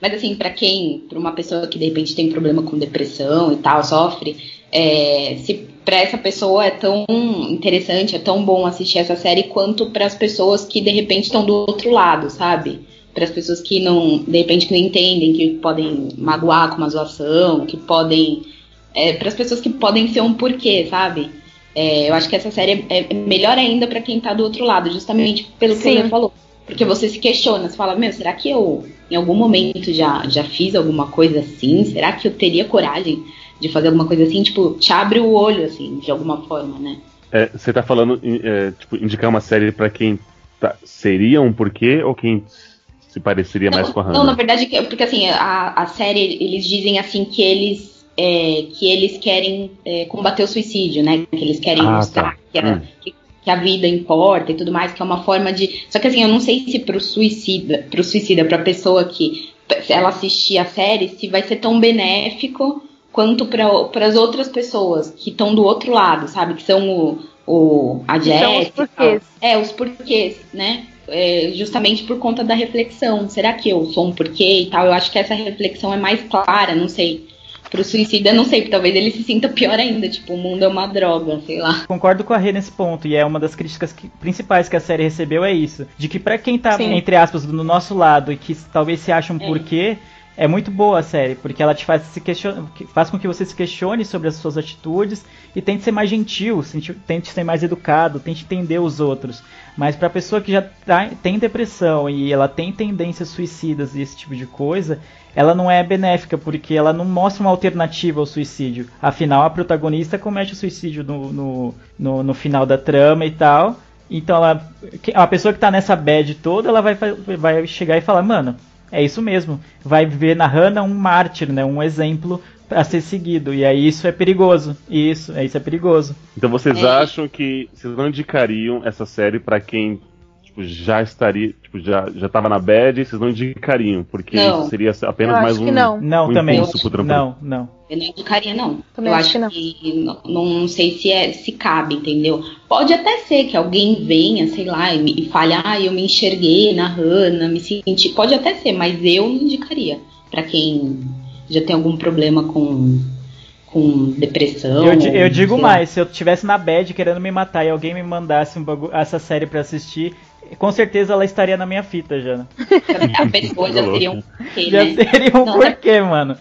Mas assim, pra quem, pra uma pessoa que de repente tem problema com depressão e tal, sofre, é, se pra essa pessoa é tão interessante, é tão bom assistir essa série quanto para as pessoas que de repente estão do outro lado, sabe? Para as pessoas que não, de repente que não entendem, que podem magoar com uma zoação, que podem, é, para as pessoas que podem ser um porquê, sabe? É, eu acho que essa série é, é melhor ainda pra quem tá do outro lado, justamente pelo que Sim. o Lê falou. Porque você se questiona, você fala, meu, será que eu em algum momento já, já fiz alguma coisa assim? Será que eu teria coragem de fazer alguma coisa assim? Tipo, te abre o olho, assim, de alguma forma, né? É, você tá falando, é, tipo, indicar uma série pra quem tá- seria um porquê ou quem se pareceria mais com a Hannah? Não, na verdade, que- porque assim, a, a série, eles dizem assim que eles, é, que eles querem é, combater o suicídio, né? Que eles querem Ah, mostrar tá. que, a, Hum. que, que a vida importa e tudo mais, que é uma forma de. Só que assim, eu não sei se pro suicida, pro suicida, pra pessoa que ela assistir a série, se vai ser tão benéfico quanto para as outras pessoas que estão do outro lado, sabe? Que são o, o a são os porquês. É, os porquês, né? É, justamente por conta da reflexão. Será que eu sou um porquê e tal? Eu acho que essa reflexão é mais clara, não sei. Pro suicida, não sei, talvez ele se sinta pior ainda, tipo, o mundo é uma droga, sei lá. Concordo com a Rê nesse ponto, e é uma das críticas que- principais que a série recebeu é isso. De que pra quem tá, Sim. entre aspas, do nosso lado e que talvez se ache um É. porquê, é muito boa a série, porque ela te faz se questionar, faz com que você se questione sobre as suas atitudes e tente ser mais gentil, tente ser mais educado, tente entender os outros. Mas pra pessoa que já tá- tem depressão e ela tem tendências suicidas e esse tipo de coisa, ela não é benéfica, porque ela não mostra uma alternativa ao suicídio. Afinal, a protagonista comete o suicídio no, no, no, no final da trama e tal. Então, ela, a pessoa que tá nessa bad toda, ela vai, vai chegar e falar, mano, é isso mesmo. Vai ver na Hannah um mártir, né? Um exemplo a ser seguido. E aí isso é perigoso. Isso, é, isso é perigoso. Então vocês É. acham que vocês não indicariam essa série pra quem tipo, já estaria, tipo, já, já tava na bad, vocês não indicariam, porque Não. isso seria apenas Eu mais acho um, que não. Não, um também. impulso pro trampolim. Não, não. Eu não indicaria, não. Também eu acho acho que não. que não, não sei se, é, se cabe, entendeu? Pode até ser que alguém venha, sei lá, e, me- e fale, ah, eu me enxerguei na Hannah, me senti. Pode até ser, mas eu não indicaria. Pra quem já tem algum problema com, com depressão. Eu, eu digo mais, se eu tivesse na bad querendo me matar e alguém me mandasse um bagu- essa série pra assistir, com certeza ela estaria na minha fita já. né? A pessoa já seria um porquê, Já né? seria um porquê, mano.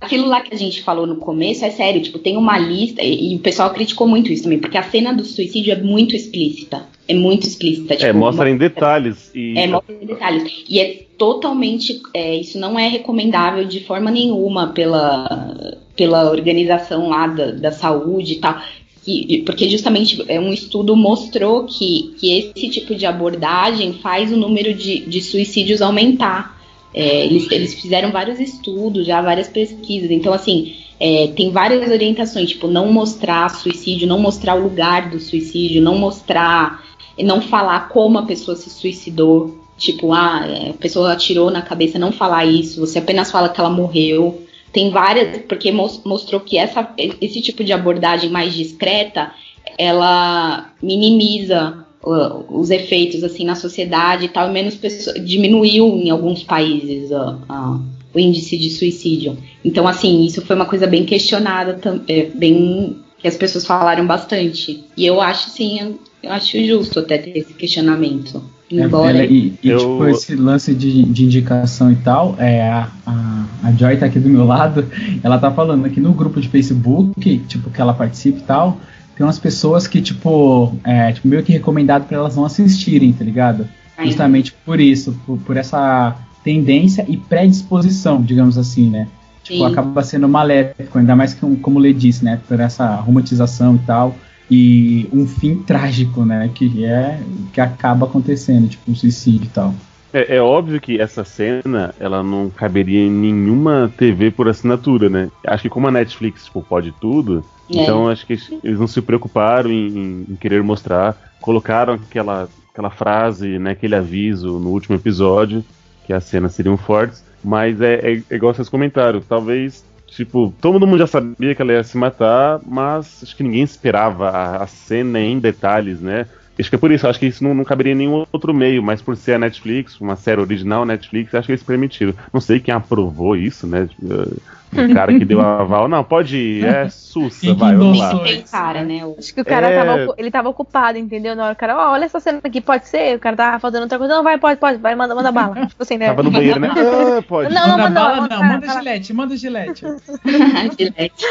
Aquilo lá que a gente falou no começo é sério, tipo, tem uma lista, e, e o pessoal criticou muito isso também, porque a cena do suicídio é muito explícita. É muito explícita. É, tipo, mostra em detalhes e É, mostra em detalhes. E é totalmente. É, isso não é recomendável de forma nenhuma pela, pela organização lá da, da saúde e tal. Que, porque justamente é um estudo mostrou que, que esse tipo de abordagem faz o número de, de suicídios aumentar. É, eles, eles fizeram vários estudos, já várias pesquisas. Então, assim, é, tem várias orientações, tipo, não mostrar suicídio, não mostrar o lugar do suicídio, não mostrar, não falar como a pessoa se suicidou. Tipo, ah, é, a pessoa atirou na cabeça, não falar isso, você apenas fala que ela morreu. Tem várias, porque mostrou que essa, esse tipo de abordagem mais discreta, ela minimiza os efeitos assim na sociedade e tal, menos pessoas, diminuiu em alguns países o índice de suicídio. Então, assim, isso foi uma coisa bem questionada, é, bem que as pessoas falaram bastante. E eu acho, sim, eu acho justo até ter esse questionamento. Embora... É, e, e eu... tipo, esse lance de, de indicação e tal, é, a, a, a Joy tá aqui do meu lado, ela tá falando aqui no grupo de Facebook, tipo, que ela participa e tal, tem umas pessoas que, tipo, é, tipo meio que recomendado para elas não assistirem, tá ligado? Justamente por isso, por, por, essa tendência e predisposição, digamos assim, né? Tipo, Sim. acaba sendo maléfico, ainda mais que, como o Lê disse, né? Por essa romantização e tal e um fim trágico, né? Que é que acaba acontecendo, tipo um suicídio e tal. É, é, óbvio que essa cena ela não caberia em nenhuma TV por assinatura, né? Acho que como a Netflix tipo, pode tudo, é. então acho que eles não se preocuparam em, em, querer mostrar. Colocaram aquela, aquela frase, né, aquele aviso no último episódio, que as cenas seriam fortes, mas é, é, é igual vocês comentaram, talvez Tipo, todo mundo já sabia que ela ia se matar, mas acho que ninguém esperava a, a cena em detalhes, né? Acho que é por isso, acho que isso não, não caberia em nenhum outro meio, mas por ser a Netflix, uma série original Netflix, acho que eles permitiram. Não sei quem aprovou isso, né? O cara que deu a aval, não, pode ir, é sussa, vai, vamos lá. Tem cara, né? Acho que o cara é... tava, ele tava ocupado, entendeu? Na hora o cara, ó, oh, olha essa cena aqui, pode ser? O cara tava fazendo outra coisa, não, vai, pode, pode, vai, manda, manda bala. Tipo assim, né? Tava no banheiro, né? Ah, pode. Não, não, manda bala, não, manda, manda gilete, manda gilete. gilete.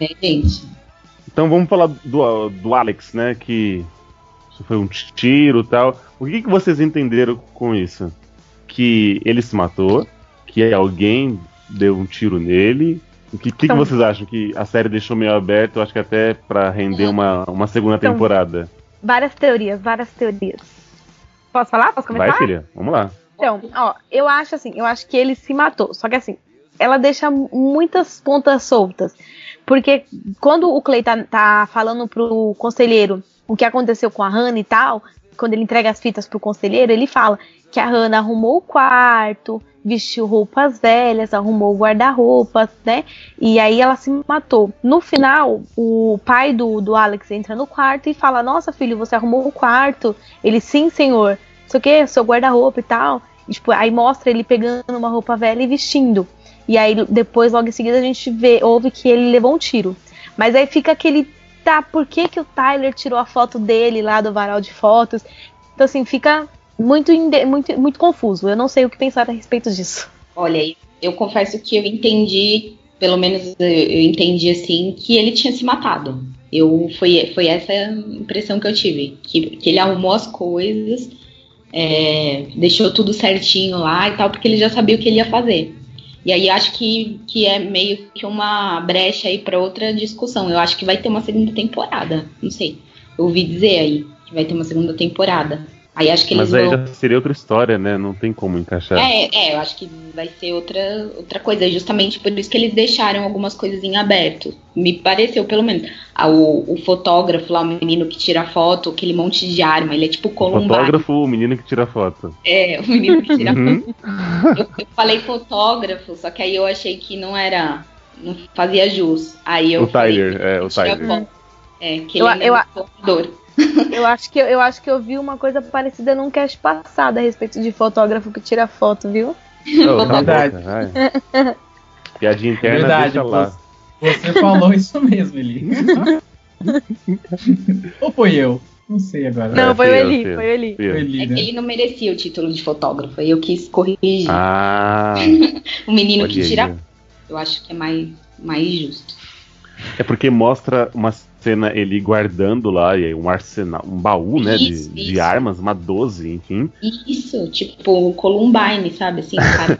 é, gente. Então vamos falar do, do Alex, né? Que isso foi um tiro e tal. O que, que vocês entenderam com isso? Que ele se matou, que alguém deu um tiro nele. O que, que, então, que, vocês acham? Que a série deixou meio aberto, acho que até para render uma, uma segunda então, temporada? Várias teorias, várias teorias. Posso falar? Posso começar? Vai, filha, vamos lá. Então, ó, eu acho assim, eu acho que ele se matou. Só que assim, ela deixa muitas pontas soltas. Porque quando o Clay tá, tá falando pro conselheiro o que aconteceu com a Hannah e tal, quando ele entrega as fitas pro conselheiro, ele fala que a Hannah arrumou o quarto, vestiu roupas velhas, arrumou guarda-roupas, né? E aí ela se matou. No final, o pai do, do Alex entra no quarto e fala: Nossa, filho, você arrumou o quarto? Ele, sim, senhor. Sei o que, seu guarda-roupa e tal. E, tipo, aí mostra ele pegando uma roupa velha e vestindo. E aí depois, logo em seguida, a gente vê, ouve que ele levou um tiro. Mas aí fica aquele. Tá, por que, que o Tyler tirou a foto dele lá do varal de fotos? Então, assim, fica muito, muito, muito confuso. Eu não sei o que pensar a respeito disso. Olha, eu confesso que eu entendi, pelo menos eu entendi assim, que ele tinha se matado. Eu foi, foi essa impressão que eu tive, que, que ele arrumou as coisas, é, deixou tudo certinho lá e tal, porque ele já sabia o que ele ia fazer. E aí acho que, que é meio que uma brecha aí para outra discussão. Eu acho que vai ter uma segunda temporada. Não sei. Eu ouvi dizer aí que vai ter uma segunda temporada. Aí acho que eles Mas aí vão... já seria outra história, né? Não tem como encaixar. É, é, eu acho que vai ser outra, outra coisa. Justamente por isso que eles deixaram algumas coisas em aberto. Me pareceu, pelo menos. Ah, o, o, fotógrafo lá, o menino que tira foto, aquele monte de arma, ele é tipo Columbine. Fotógrafo, o menino que tira foto. É, o menino que tira uhum. foto. Eu, eu, falei fotógrafo, só que aí eu achei que não era. Não fazia jus. Aí eu o Tyler, é, o Tyler. É, que ele eu, é eu, eu acho que eu acho que eu vi uma coisa parecida num cast passado a respeito de fotógrafo que tira foto, viu? Oh, verdade. Piadinha interna, verdade, deixa lá. Você falou isso mesmo, Eli. Ou foi eu? Não sei agora. Não, é, foi, o Eli, foi o Eli. Foi o Eli. É que ele não merecia o título de fotógrafo, eu quis corrigir. Ah, o menino que tira. Eu acho que é mais, mais justo. É porque mostra uma cena ele guardando lá e aí um arsenal, um baú, né, Isso, de, de isso. armas, uma 12, enfim. Isso, tipo Columbine, sabe? Assim, cara.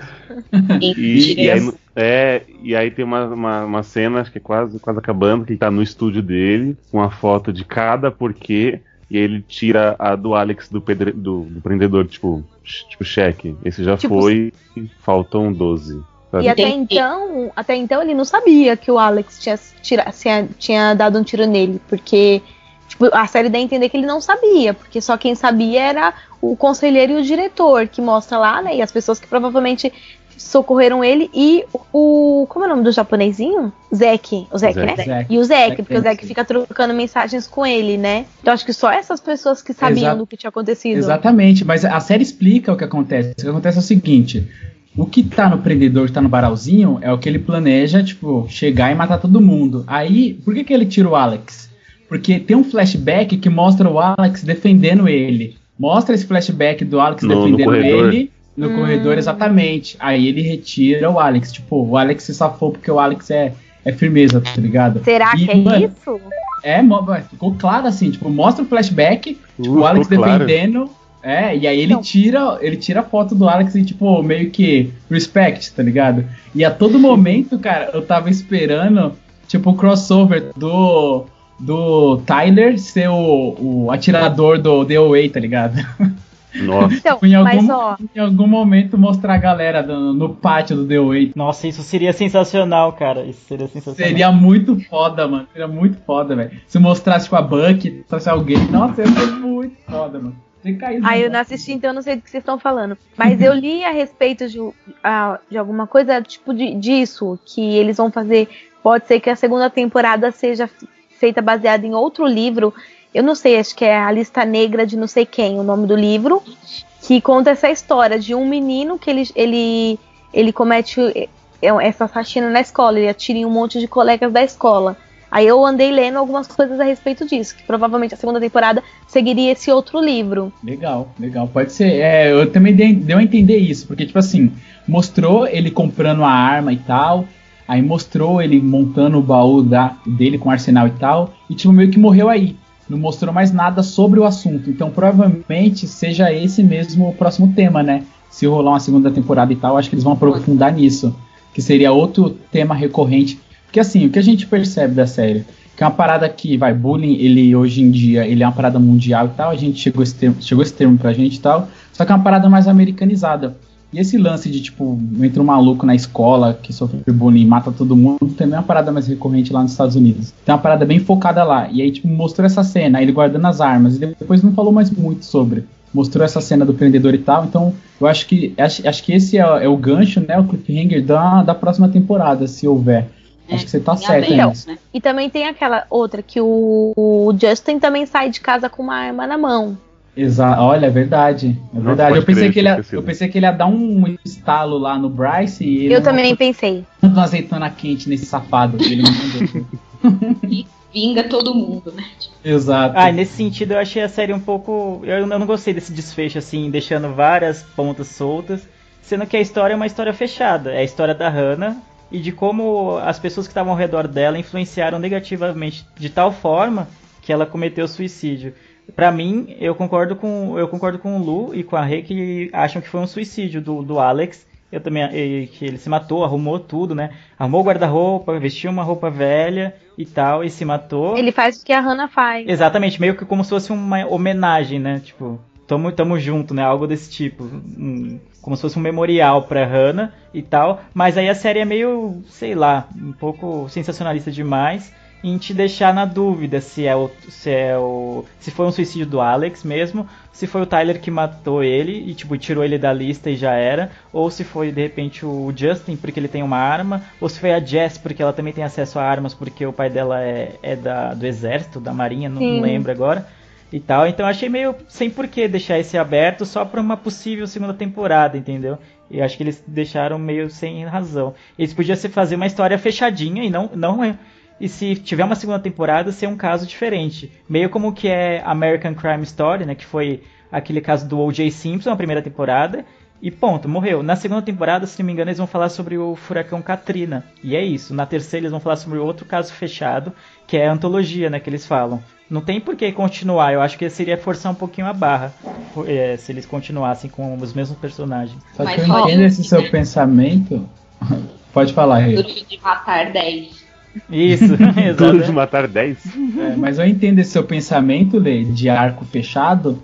E, e aí, é, e aí tem uma, uma, uma cena, acho que é quase, quase acabando, que ele tá no estúdio dele, com uma foto de cada porquê, e ele tira a do Alex do, pedre, do, do prendedor, tipo, tipo, cheque. Esse já Tipo, foi, faltam 12. Sabe? E até Entendi. então, até então ele não sabia que o Alex tinha, tira, tinha, tinha dado um tiro nele, porque tipo, a série dá a entender que ele não sabia, porque só quem sabia era o conselheiro e o diretor, que mostra lá, né, e as pessoas que provavelmente socorreram ele e o como é o nome do japonesinho? Zek, o Zek, Zek. né? Zek. E o Zek, Zek porque o Zek Dempsey. fica trocando mensagens com ele, né? Então acho que só essas pessoas que sabiam Exato. do que tinha acontecido. Exatamente, mas a série explica o que acontece. O que acontece é o seguinte: o que tá no prendedor, que tá no baralzinho, é o que ele planeja, tipo, chegar e matar todo mundo. Aí, por que, que ele tira o Alex? Porque tem um flashback que mostra o Alex defendendo ele. Mostra esse flashback do Alex No- no defendendo corredor. ele no Hum. corredor, exatamente. Aí ele retira o Alex. Tipo, o Alex se safou porque o Alex é, é firmeza, tá ligado? Será E, que é mano, isso? É, ficou claro assim, tipo, mostra o flashback, tipo, o Alex ficou claro. É, e aí ele Não. tira, ele tira a foto do Alex e, tipo, meio que respect, tá ligado? E a todo momento, cara, eu tava esperando, tipo, o crossover do, do Tyler ser o, o atirador do The Away, tá ligado? Nossa. Então, Em algum, mas ó, em algum momento mostrar a galera do- no pátio do The Away. Nossa, isso seria sensacional, cara. Isso seria sensacional. Seria muito foda, mano. Seria muito foda, velho. Se mostrasse, tipo, a Buck, trouxe alguém. Nossa, ia ser muito foda, mano. Ah, eu não assisti, então eu não sei do que vocês estão falando. Mas eu li a respeito de, ah, de alguma coisa, tipo, de, disso, que eles vão fazer. Pode ser que a segunda temporada seja feita baseada em outro livro. Eu não sei, acho que é A Lista Negra de não sei quem, o nome do livro. Que conta essa história de um menino que ele, ele, ele comete eh, essa faxina na escola, ele atira em um monte de colegas da escola. Aí eu andei lendo algumas coisas a respeito disso, que provavelmente a segunda temporada seguiria esse outro livro. Legal, legal. Pode ser. É, eu também dei, deu a entender isso, porque, tipo assim, mostrou ele comprando a arma e tal. Aí mostrou ele montando o baú da, dele com arsenal e tal. E, tipo, meio que morreu aí. Não mostrou mais nada sobre o assunto. Então, provavelmente seja esse mesmo o próximo tema, né? Se rolar uma segunda temporada e tal, acho que eles vão aprofundar nisso. Que seria outro tema recorrente. Porque, assim, o que a gente percebe da série? Que é uma parada que, vai, bullying, ele hoje em dia, ele é uma parada mundial e tal, a gente chegou esse termo, chegou esse termo pra gente e tal, só que é uma parada mais americanizada. E esse lance de, tipo, entra um maluco na escola que sofre bullying e mata todo mundo, também é uma parada mais recorrente lá nos Estados Unidos. Tem uma parada bem focada lá. E aí, tipo, mostrou essa cena, ele guardando as armas, e depois não falou mais muito sobre. Mostrou essa cena do prendedor e tal, então eu acho que acho, acho que esse é, é o gancho, né, o cliffhanger da, da próxima temporada, se houver. É, acho que você tá certo nisso. né? E também tem aquela outra que o, o Justin também sai de casa com uma arma na mão. Exa olha, é verdade. É Não verdade. Eu pensei, crer, que ele ia, eu pensei que ele ia dar um estalo lá no Bryce e ele Eu não também pensei. botou uma azeitona quente nesse safado. que Ele não mandou. Vinga todo mundo, né? Exato. Ah, e nesse sentido eu achei a série um pouco. Eu, eu não gostei desse desfecho, assim, deixando várias pontas soltas. Sendo que a história é uma história fechada. É a história da Hannah e de como as pessoas que estavam ao redor dela influenciaram negativamente de tal forma que ela cometeu suicídio. Pra mim, eu concordo com eu concordo com o Lu e com a Rei que acham que foi um suicídio do, do Alex. Eu também e que ele se matou, arrumou tudo, né? Arrumou o guarda-roupa, vestiu uma roupa velha e tal e se matou. Ele faz o que a Hannah faz. Exatamente, meio que como se fosse uma homenagem, né? Tipo, tamo, tamo junto, né? Algo desse tipo. Um- como se fosse um memorial pra Hannah e tal. Mas aí a série é meio, sei lá, um pouco sensacionalista demais. Em te deixar na dúvida se é o. se é o. se foi um suicídio do Alex mesmo, se foi o Tyler que matou ele e tipo tirou ele da lista e já era, ou se foi de repente o Justin porque ele tem uma arma, ou se foi a Jess porque ela também tem acesso a armas porque o pai dela é, é da, do exército, da marinha, não, não lembro agora e tal. Então achei meio sem porquê deixar esse aberto só para uma possível segunda temporada, entendeu? E acho que eles deixaram meio sem razão. Eles podiam ser fazer uma história fechadinha e não não é e se tiver uma segunda temporada ser um caso diferente, meio como que é American Crime Story, né, que foi aquele caso do O.J. Simpson, a primeira temporada, E ponto, morreu. Na segunda temporada, se não me engano, eles vão falar sobre o furacão Katrina. E é isso. Na terceira, eles vão falar sobre outro caso fechado, que é a antologia, né, que eles falam. Não tem por que continuar. Eu acho que seria forçar um pouquinho a barra é, se eles continuassem com os mesmos personagens. Só Mas que eu entendo esse seu pensamento. Pode falar, Rei. Duro de matar 10. Isso, Duro de exato. matar 10. É, mas eu entendo esse seu pensamento, Lê, de arco fechado,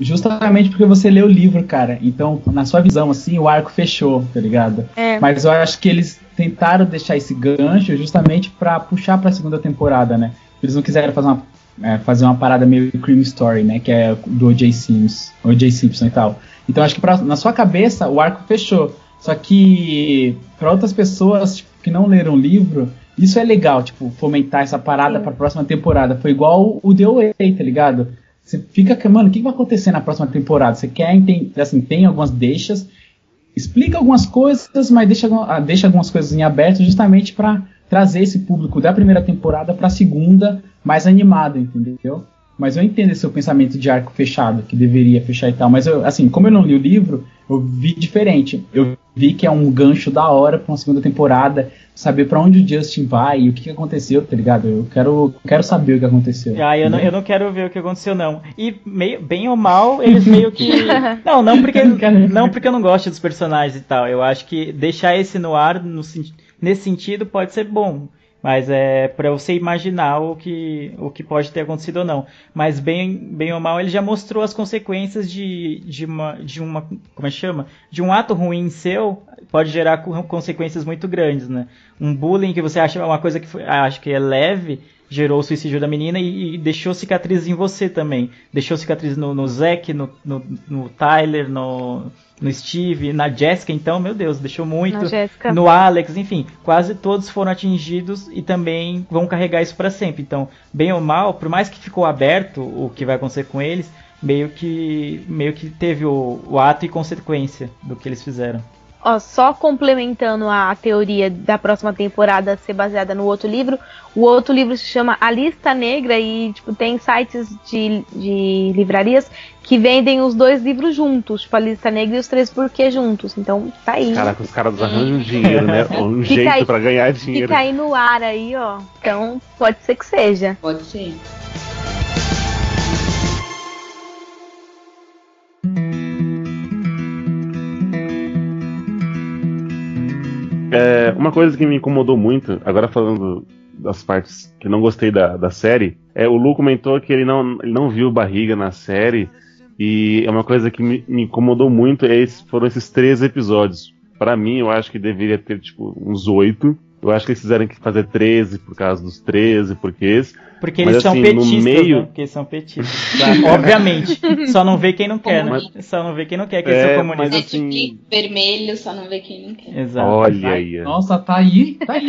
justamente porque você leu o livro, cara. Então, na sua visão, assim, o arco fechou, tá ligado? É. Mas eu acho que eles tentaram deixar esse gancho justamente pra puxar pra segunda temporada, né? Eles não quiseram fazer uma, é, fazer uma parada meio Cream Story, né? Que é do O.J. Simpson, O.J. Simpson e tal. Então acho que pra- na sua cabeça o arco fechou. Só que pra outras pessoas tipo, que não leram o livro, isso é legal, tipo, fomentar essa parada Sim. pra próxima temporada. Foi igual o The Way, tá ligado? Você fica, mano, o que vai acontecer na próxima temporada? Você quer entender, assim, tem algumas deixas, explica algumas coisas, mas deixa, ah, deixa algumas coisas em aberto justamente pra trazer esse público da primeira temporada pra segunda mais animado, entendeu? Mas eu entendo esse seu pensamento de arco fechado, que deveria fechar e tal. Mas eu, assim, como eu não li o livro, eu vi diferente. Eu vi que é um gancho da hora pra uma segunda temporada, saber pra onde o Justin vai e o que, aconteceu, tá ligado? Eu quero, quero saber o que aconteceu. Ah, eu não, entendeu? eu não quero ver o que aconteceu, não. E meio, bem ou mal, eles meio que. Não, não porque, Não não porque eu não gosto dos personagens e tal. Eu acho que deixar esse no ar no nesse sentido pode ser bom. Mas é pra você imaginar o que, o que pode ter acontecido ou não. Mas bem, bem ou mal, ele já mostrou as consequências de, de, uma, de uma. Como é que chama? De um ato ruim seu pode gerar co- consequências muito grandes, né? Um bullying que você acha uma coisa que foi, acho que é leve, gerou o suicídio da menina e, e deixou cicatrizes em você também. Deixou cicatrizes no, no Zack, no, no, no Tyler, no, no Steve, na Jessica, então, meu Deus, deixou muito. Na. No Alex, enfim, quase todos foram atingidos e também vão carregar isso pra sempre. Então, bem ou mal, por mais que ficou aberto o que vai acontecer com eles, meio que meio que teve o, o ato e consequência do que eles fizeram. Ó, só complementando a teoria da próxima temporada ser baseada no outro livro, o outro livro se chama A Lista Negra e tipo, tem sites de, de livrarias que vendem os dois livros juntos, tipo a Lista Negra e os Três Porquês juntos. Então tá aí. Caraca, os caras arranjam dinheiro, né? Um Fica jeito aí- pra ganhar dinheiro. Fica aí no ar aí, ó. Então pode ser que seja. Pode ser. É, uma coisa que me incomodou muito, agora falando das partes que não gostei da, da série, é o Lu comentou que ele não, ele não viu barriga na série. E é uma coisa que me, incomodou muito, é esse- foram esses três episódios. Pra mim, eu acho que deveria ter, tipo, uns oito. Eu acho que eles fizeram que fazer 13 por causa dos 13 porquês. Porque Mas, eles são assim, no petistas, meio- né? Porque eles são petistas. Obviamente. Só não vê quem não quer, né? Comunista. Só não vê quem não quer, que eles É, são mas comunistas. É assim- vermelho, só não vê quem não quer. Exato. Olha aí. Nossa, tá aí, tá aí.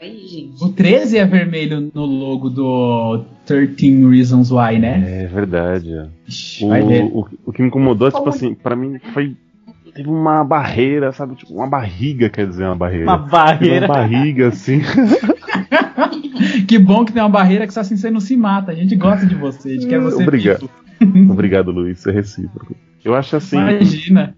Aí, gente. O 13 é vermelho no logo do 13 Reasons Why, né? É verdade. Ixi, O, Vai ver. o, o que me incomodou, tipo assim, pra mim foi. Teve uma barreira, sabe? Tipo, uma barriga, quer dizer, uma barreira. Uma Teve barreira. Uma barriga, assim. Que bom que tem uma barreira que só assim você não se mata. A gente gosta de você, a gente quer você Obrigado. vivo. Obrigado, Luiz, é recíproco. Eu acho assim. Imagina.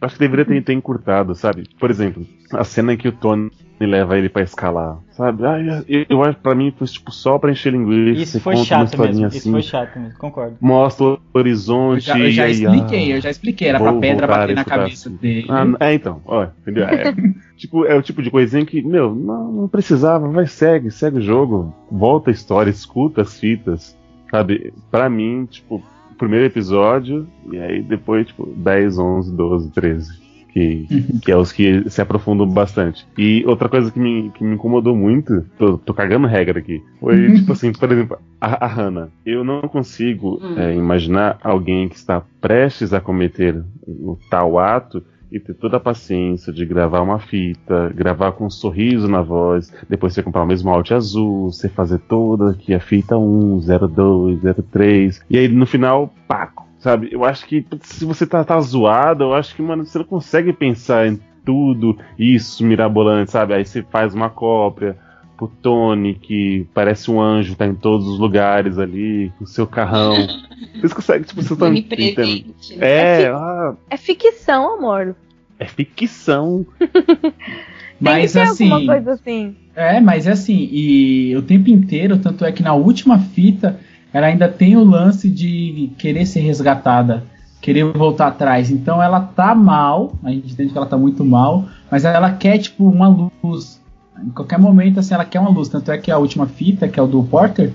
Acho que deveria ter, ter encurtado, sabe? Por exemplo, a cena em que o Tony leva ele pra escalar, sabe? Ai, eu, eu acho pra mim foi tipo só pra encher linguiça. Isso foi chato mesmo. Isso assim, foi chato mesmo, concordo. Mostra o Eu horizonte. já, eu já e aí, expliquei, ah, eu já expliquei. Era pra vou pedra bater na cabeça assim. dele. Ah, é, então, ó, entendeu? É, tipo, é o tipo de coisinha que, meu, não, não precisava, vai, segue, segue o jogo, volta a história, escuta as fitas, sabe? Pra mim, tipo, primeiro episódio, e aí depois, tipo, 10, 11, 12, 13. Que, que é os que se aprofundam bastante. E outra coisa que me, que me incomodou muito, tô, tô cagando regra aqui, foi tipo assim, por exemplo, a, a Hannah. Eu não consigo Hum. é, imaginar alguém que está prestes a cometer o tal ato e ter toda a paciência de gravar uma fita, gravar com um sorriso na voz, depois você comprar o mesmo áudio azul, você fazer toda aqui a fita 1, 02, 03, e aí no final, paco, sabe? Eu acho que se você tá, tá zoado, eu acho que, mano, você não consegue pensar em tudo isso mirabolante, sabe? Aí você faz uma cópia pro Tony, que parece um anjo, tá em todos os lugares ali, com o seu carrão. Vocês conseguem, tipo, vocês estão entendendo? Né? É, É fi- ah, É ficção, amor. É ficção. Mas Tem que ter assim. alguma coisa assim. É, mas é assim, e o tempo inteiro, tanto é que na última fita, ela ainda tem o lance de querer ser resgatada, querer voltar atrás. Então ela tá mal, a gente entende que ela tá muito mal, mas ela quer, tipo, uma luz. Em qualquer momento, assim, ela quer uma luz. Tanto é que a última fita, que é o do Porter,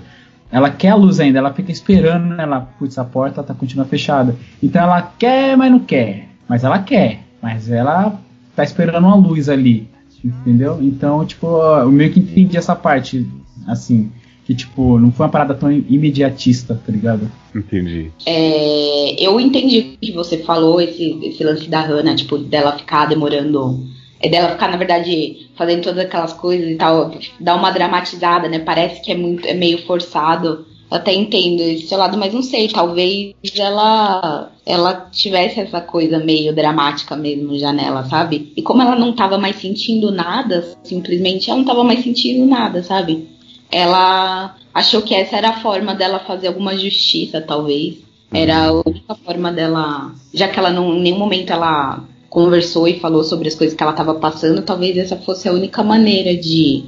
ela quer a luz ainda, ela fica esperando, né, ela, putz, a porta tá continua fechada. Então ela quer, mas não quer. Mas ela quer, mas ela tá esperando uma luz ali. Entendeu? Então, tipo, eu meio que entendi essa parte, assim, que, tipo, não foi uma parada tão imediatista, tá ligado? Entendi. É, eu entendi o que você falou, esse, esse lance da Hannah, tipo, dela ficar demorando. É dela ficar, na verdade, fazendo todas aquelas coisas e tal, dar uma dramatizada, né? Parece que é muito, é meio forçado. Eu até entendo esse seu lado, mas não sei, talvez ela ela tivesse essa coisa meio dramática mesmo já nela, sabe? E como ela não tava mais sentindo nada, simplesmente ela não tava mais sentindo nada, sabe? Ela achou que essa era a forma dela fazer alguma justiça, talvez. Era a única forma dela, já que ela não, em nenhum momento ela conversou e falou sobre as coisas que ela estava passando, talvez essa fosse a única maneira de,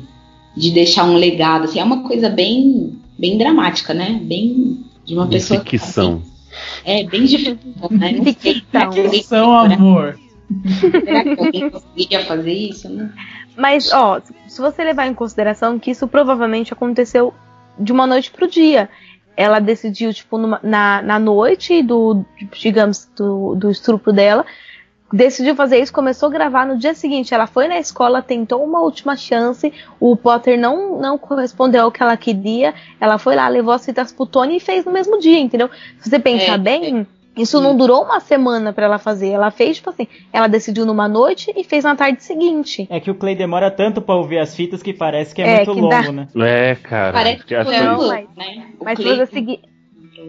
de deixar um legado. Assim, é uma coisa bem, bem dramática, né? Bem de uma De pessoa. ficção. É, bem difícil, né? Não sei. Ficção. Ficção, amor. Será que alguém conseguiria fazer isso, né? Mas, ó, se você levar em consideração que isso provavelmente aconteceu de uma noite pro dia. Ela decidiu, tipo, numa- na, na noite do, digamos, do, do estupro dela, decidiu fazer isso, começou a gravar no dia seguinte. Ela foi na escola, tentou uma última chance, o Potter não, não correspondeu ao que ela queria, ela foi lá, levou as fitas pro Tony e fez no mesmo dia, entendeu? Se você pensar É, bem, isso não durou uma semana pra ela fazer. Ela fez, tipo assim, ela decidiu numa noite e fez na tarde seguinte. É que o Clay demora tanto pra ouvir as fitas que parece que é, É, muito que longo, dá- né? É, cara. Parece que foi Não, mas- né? Mas se Clay- você seguir.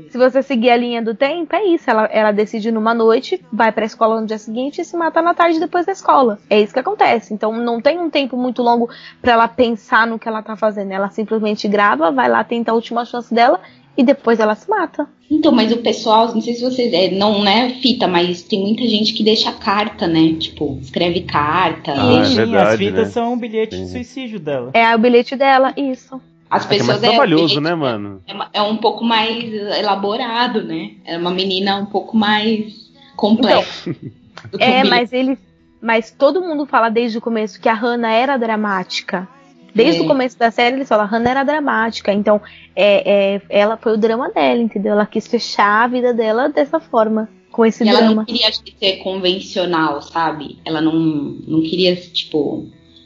Se você seguir a linha do tempo, é isso. Ela, ela decide numa noite, vai pra escola no dia seguinte e se mata na tarde depois da escola. É isso que acontece. Então não tem um tempo muito longo pra ela pensar no que ela tá fazendo. Ela simplesmente grava, vai lá, tenta a última chance dela e depois ela se mata. Então, mas o pessoal, não sei se vocês. É, não é fita, mas tem muita gente que deixa carta, né? Tipo, escreve carta. Ah, é Sim, verdade, as fitas né? são um bilhete de Sim. suicídio dela. É o bilhete dela, isso. As É que é mais pessoas. é, trabalhoso, é, né, mano? é é um pouco mais elaborado, né? É uma menina um pouco mais complexa. um É, mas ele. Mas todo mundo fala desde o começo que a Hannah era dramática. Desde É. o começo da série eles falam, a Hannah era dramática. Então, é, é, ela foi o drama dela, entendeu? Ela quis fechar a vida dela dessa forma. Com esse E ela drama. não queria ser convencional, sabe? Ela não, não queria, tipo,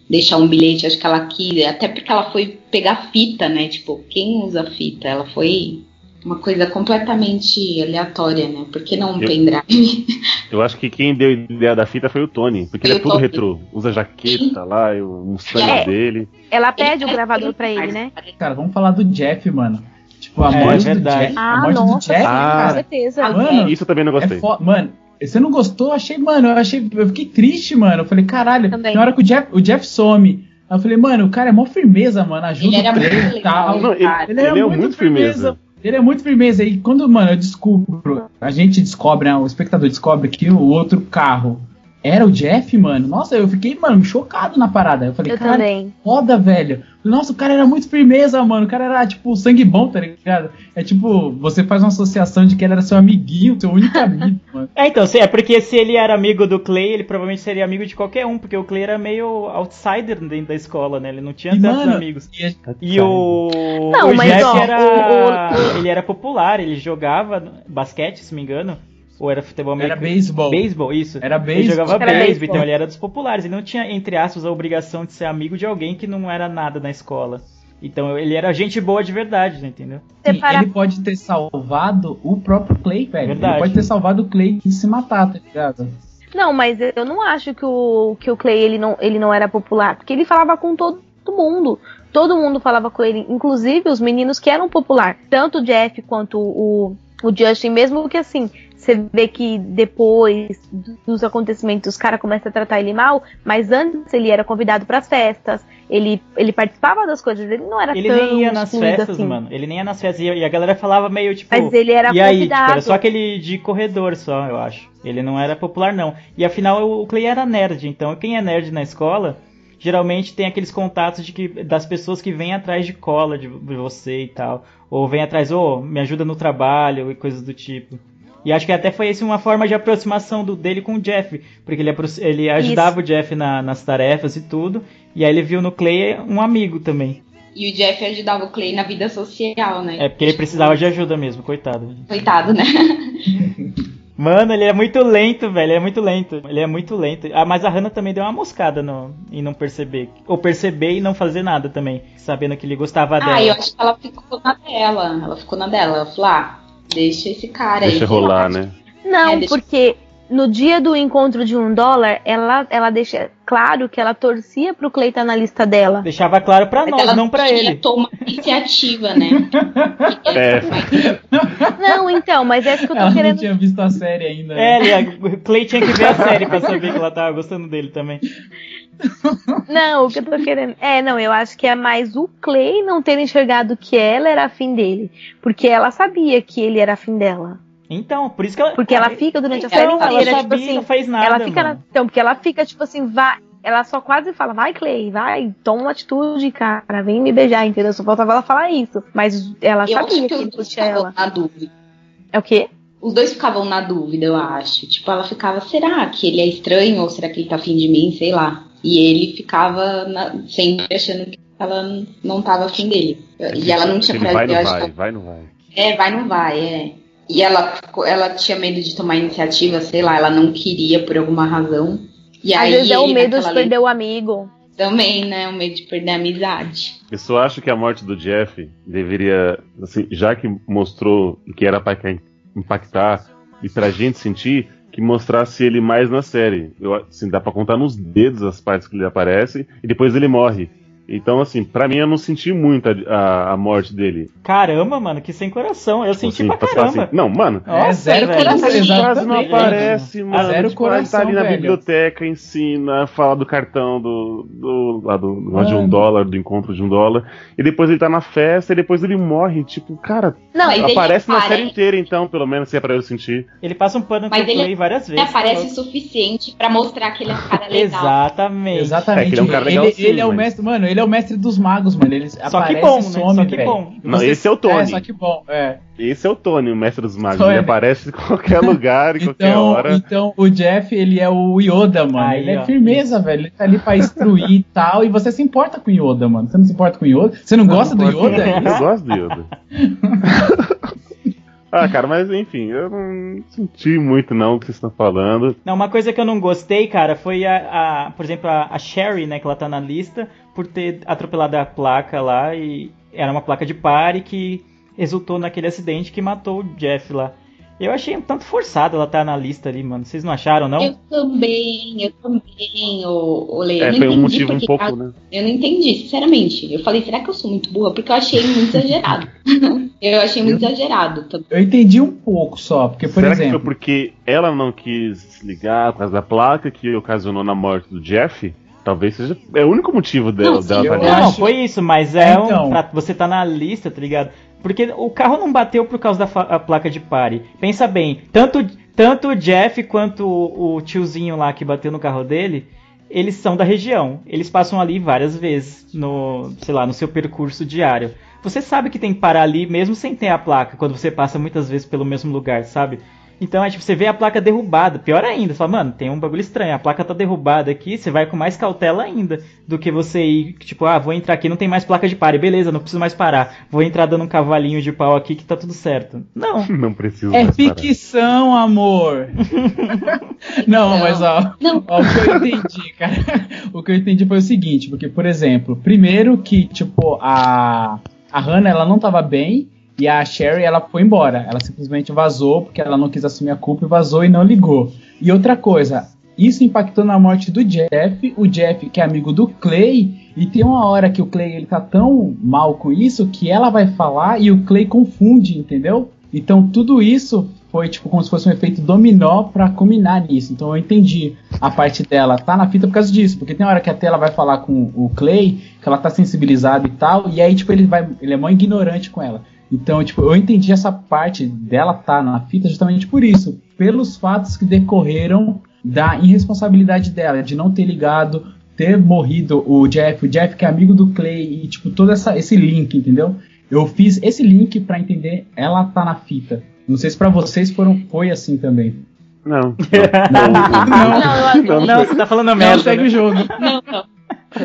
deixar um bilhete. Acho que ela quis, até porque ela foi pegar fita, né? Tipo, quem usa fita? Ela foi uma coisa completamente aleatória, né? Por que não um Eu- pendrive? Eu acho que quem deu a ideia da fita foi o Tony, porque Foi ele é tudo retrô. Usa jaqueta lá, o Mustang É. dele. Ela pede o gravador pra ele, né? Cara, vamos falar do Jeff, mano. Tipo, a É, morte do verdade. Jeff. a Ah, morte do nossa, Jeff, sim, Ah. com certeza. Mano, Isso eu também não É gostei. fo... Mano, você não gostou? Eu achei, mano, eu achei. Eu fiquei triste, mano. Eu falei, caralho, Também. na hora que o Jeff, o Jeff some. Aí eu falei, mano, o cara é mó firmeza, mano. Ajuda Ele era o muito trem e legal. tal. Não, ele, Cara, ele é, muito firmeza. Ele é muito firmeza. E quando, mano, eu descubro, a gente descobre, né, o espectador descobre que o outro carro era o Jeff, mano. Nossa, eu fiquei, mano, chocado na parada. Eu falei, Eu cara, também. foda, velho. Nossa, o cara era muito firmeza, mano. O cara era, tipo, sangue bom, tá ligado? É tipo, você faz uma associação de que ele era seu amiguinho, seu único amigo, mano. É, então, é porque se ele era amigo do Clay, ele provavelmente seria amigo de qualquer um, porque o Clay era meio outsider dentro da escola, né? Ele não tinha E, tantos mano, amigos. E E o, Não, o mas, Jeff ó, era. o- Ele era popular, ele jogava basquete, se me engano. Ou era futebol Era americano? beisebol. Beisebol, isso. Era Ele beisebol. jogava Era beisebol, então ele era dos populares. Ele não tinha, entre aspas, a obrigação de ser amigo de alguém que não era nada na escola. Então ele era gente boa de verdade, né, entendeu? Sim, ele pode ter salvado o próprio Clay, velho. Verdade. Ele pode ter salvado o Clay e se matar, tá ligado? Não, mas eu não acho que o, que o Clay ele não, ele não era popular, porque ele falava com todo mundo. Todo mundo falava com ele, inclusive os meninos que eram popular. Tanto o Jeff quanto o, o Justin, mesmo que assim, você vê que depois dos acontecimentos os caras começam a tratar ele mal, mas antes ele era convidado para as festas, ele, ele participava das coisas, ele não era Ele tão nem ia nas festas, assim. mano. Ele nem ia nas festas. E a galera falava meio tipo. Mas ele era e aí, tipo, convidado. era só aquele de corredor só, eu acho. Ele não era popular, não. E afinal, o Clay era nerd. Então, quem é nerd na escola, geralmente tem aqueles contatos de que, das pessoas que vêm atrás de cola de, de você e tal. Ou vem atrás, ô, me ajuda no trabalho e coisas do tipo. E acho que até foi isso uma forma de aproximação do, dele com o Jeff. Porque ele, ele ajudava o Jeff na- nas tarefas e tudo. E aí ele viu no Clay um amigo também. E o Jeff ajudava o Clay na vida social, né? É porque ele precisava de ajuda mesmo, coitado. Coitado, né? Mano, ele é muito lento, velho. Ele é muito lento. Ele é muito lento. Ah, mas a Hannah também deu uma moscada no, em não perceber. Ou perceber e não fazer nada também. Sabendo que ele gostava dela. Ah, eu acho que ela ficou na dela. Ela ficou na dela. Ela falou, ah, deixa esse cara aí. Deixa rolar, né? Não, É, deixa- porque no dia do encontro de um dólar, ela, ela deixa claro que ela torcia pro Clay estar na lista dela. Deixava claro pra Mas nós, ela não pra queria ele. tomar iniciativa, né? É. Não, então, mas é isso que eu Ela tô não querendo. tinha visto a série ainda. É, né? o Clay tinha que ver a série pra saber que ela tava gostando dele também. Não, o que eu tô querendo. É, não, eu acho que é mais o Clay não ter enxergado que ela era afim dele. Porque ela sabia que ele era afim dela. Então, por isso que ela. Porque ela fica durante a Então, série ela inteira, tipo sabia, assim. não fez nada. ela fica na-. Então, porque ela fica, tipo assim, vai. Ela só quase fala, vai, Clay, vai, toma uma atitude, cara, vem me beijar, entendeu? Só faltava ela falar isso. Mas ela Eu acho sabia que que ele curtia ela. na dúvida. É o quê? Os dois ficavam na dúvida, eu acho. Tipo, ela ficava, será que ele é estranho ou será que ele tá afim de mim? Sei lá. E ele ficava na- sempre achando que ela não tava afim dele. E ela não tinha não acho vai, vai, não vai. É, vai, não vai, é. E ela, ela tinha medo de tomar iniciativa, sei lá, ela não queria por alguma razão. E Às aí vezes é o medo de perder o amigo. lei Também, né? O medo de perder a amizade. Eu só acho que a morte do Jeff deveria, assim, já que mostrou que era pra quem impactar e pra gente sentir, que mostrasse ele mais na série. Eu, assim, dá pra contar nos dedos as partes que ele aparece e depois ele morre. Então, assim, pra mim eu não senti muito a, a, a morte dele. Caramba, mano, que sem coração. Eu senti Assim, pra pra falar caramba. assim, não, mano, É zero velho. coração, Ele quase não aparece, mano. Zero tipo, ele tá coração, ali na velho. biblioteca, ensina, fala do cartão do. do lá do, lá de um dólar, do encontro de um dólar. E depois ele tá na festa e depois ele morre. Tipo, cara, Não, ele aparece na série inteira, então, pelo menos, se é pra eu sentir. Ele passa um pano ele- Clay várias Ele vezes. aparece o suficiente pra mostrar que ele é um cara legal. Exatamente. Exatamente. É que ele é um cara ele, legalzinho, ele é o mestre, mano, ele é o mestre dos magos, mano. Ele Só aparece que bom, e né? some, Só que velho. bom. Não, Você- esse é o Tony. É, só que bom, é. Esse é o Tony, o mestre dos magos. Só ele aparece em qualquer lugar, em qualquer Então, hora. então, o Jeff, ele é o Yoda, mano. Aí, ele é ó. firmeza, velho. Ele tá ali pra instruir e tal. E você se importa com o Yoda, mano. Você não se importa com o Yoda? Você não gosta do Yoda? É Eu isso? gosto do Yoda. ah, cara, mas enfim, eu não senti muito não o que vocês estão falando. Não, uma coisa que eu não gostei, cara, foi a, a- por exemplo, a, a Sherry, né, que ela tá na lista, por ter atropelado a placa lá e era uma placa de pare que resultou naquele acidente que matou o Jeff lá. Eu achei um tanto forçado ela tá na lista ali, mano. Vocês não acharam, não? Eu também, eu também, o, o Lê. É, eu não foi um entendi motivo um pouco, né? Eu não entendi, sinceramente. Eu falei, será que eu sou muito burra? Porque eu achei muito exagerado. eu achei muito exagerado também. Eu entendi um pouco só, porque, por Será que exemplo. foi porque ela não quis se ligar por causa da placa que ocasionou na morte do Jeff? Talvez seja. É o único motivo dela, Não, sim, dela eu tá ali. Não, acho- foi isso, mas É, é, um. então. pra- você tá na lista, tá ligado? Porque o carro não bateu por causa da placa de pare. Pensa bem, tanto, tanto o Jeff quanto o, o tiozinho lá que bateu no carro dele, eles são da região. Eles passam ali várias vezes no, sei lá, no seu percurso diário. Você sabe que tem que parar ali mesmo sem ter a placa, quando você passa muitas vezes pelo mesmo lugar, sabe? Então é tipo, você vê a placa derrubada, pior ainda, você fala, mano, tem um bagulho estranho, a placa tá derrubada aqui, você vai com mais cautela ainda do que você ir, tipo, ah, vou entrar aqui, não tem mais placa de pare, beleza, não preciso mais parar, vou entrar dando um cavalinho de pau aqui que tá tudo certo. Não. Não precisa É mais parar. ficção, amor. não, mas ó, Não. ó, o que eu entendi, cara. O que eu entendi foi o seguinte, porque, por exemplo, primeiro que, tipo, a, a Hannah, ela não tava bem, e a Sherry, ela foi embora. Ela simplesmente vazou, porque ela não quis assumir a culpa e vazou e não ligou. E outra coisa, isso impactou na morte do Jeff, o Jeff que é amigo do Clay, e tem uma hora que o Clay ele tá tão mal com isso que ela vai falar e o Clay confunde, entendeu? Então tudo isso foi tipo como se fosse um efeito dominó pra culminar nisso. Então eu entendi a parte dela tá na fita por causa disso, porque tem hora que até ela vai falar com o Clay, que ela tá sensibilizada e tal, e aí tipo ele vai, ele é mó ignorante com ela. Então, tipo, eu entendi essa parte dela tá na fita justamente por isso, pelos fatos que decorreram da irresponsabilidade dela, de não ter ligado, ter morrido o Jeff, o Jeff que é amigo do Clay e tipo todo essa, esse link, entendeu? Eu fiz esse link pra entender ela tá na fita. Não sei se pra vocês foram, foi assim também. Não. Não, eu- Não, Não, você tá falando Não, merda. segue né? o jogo. Não, não.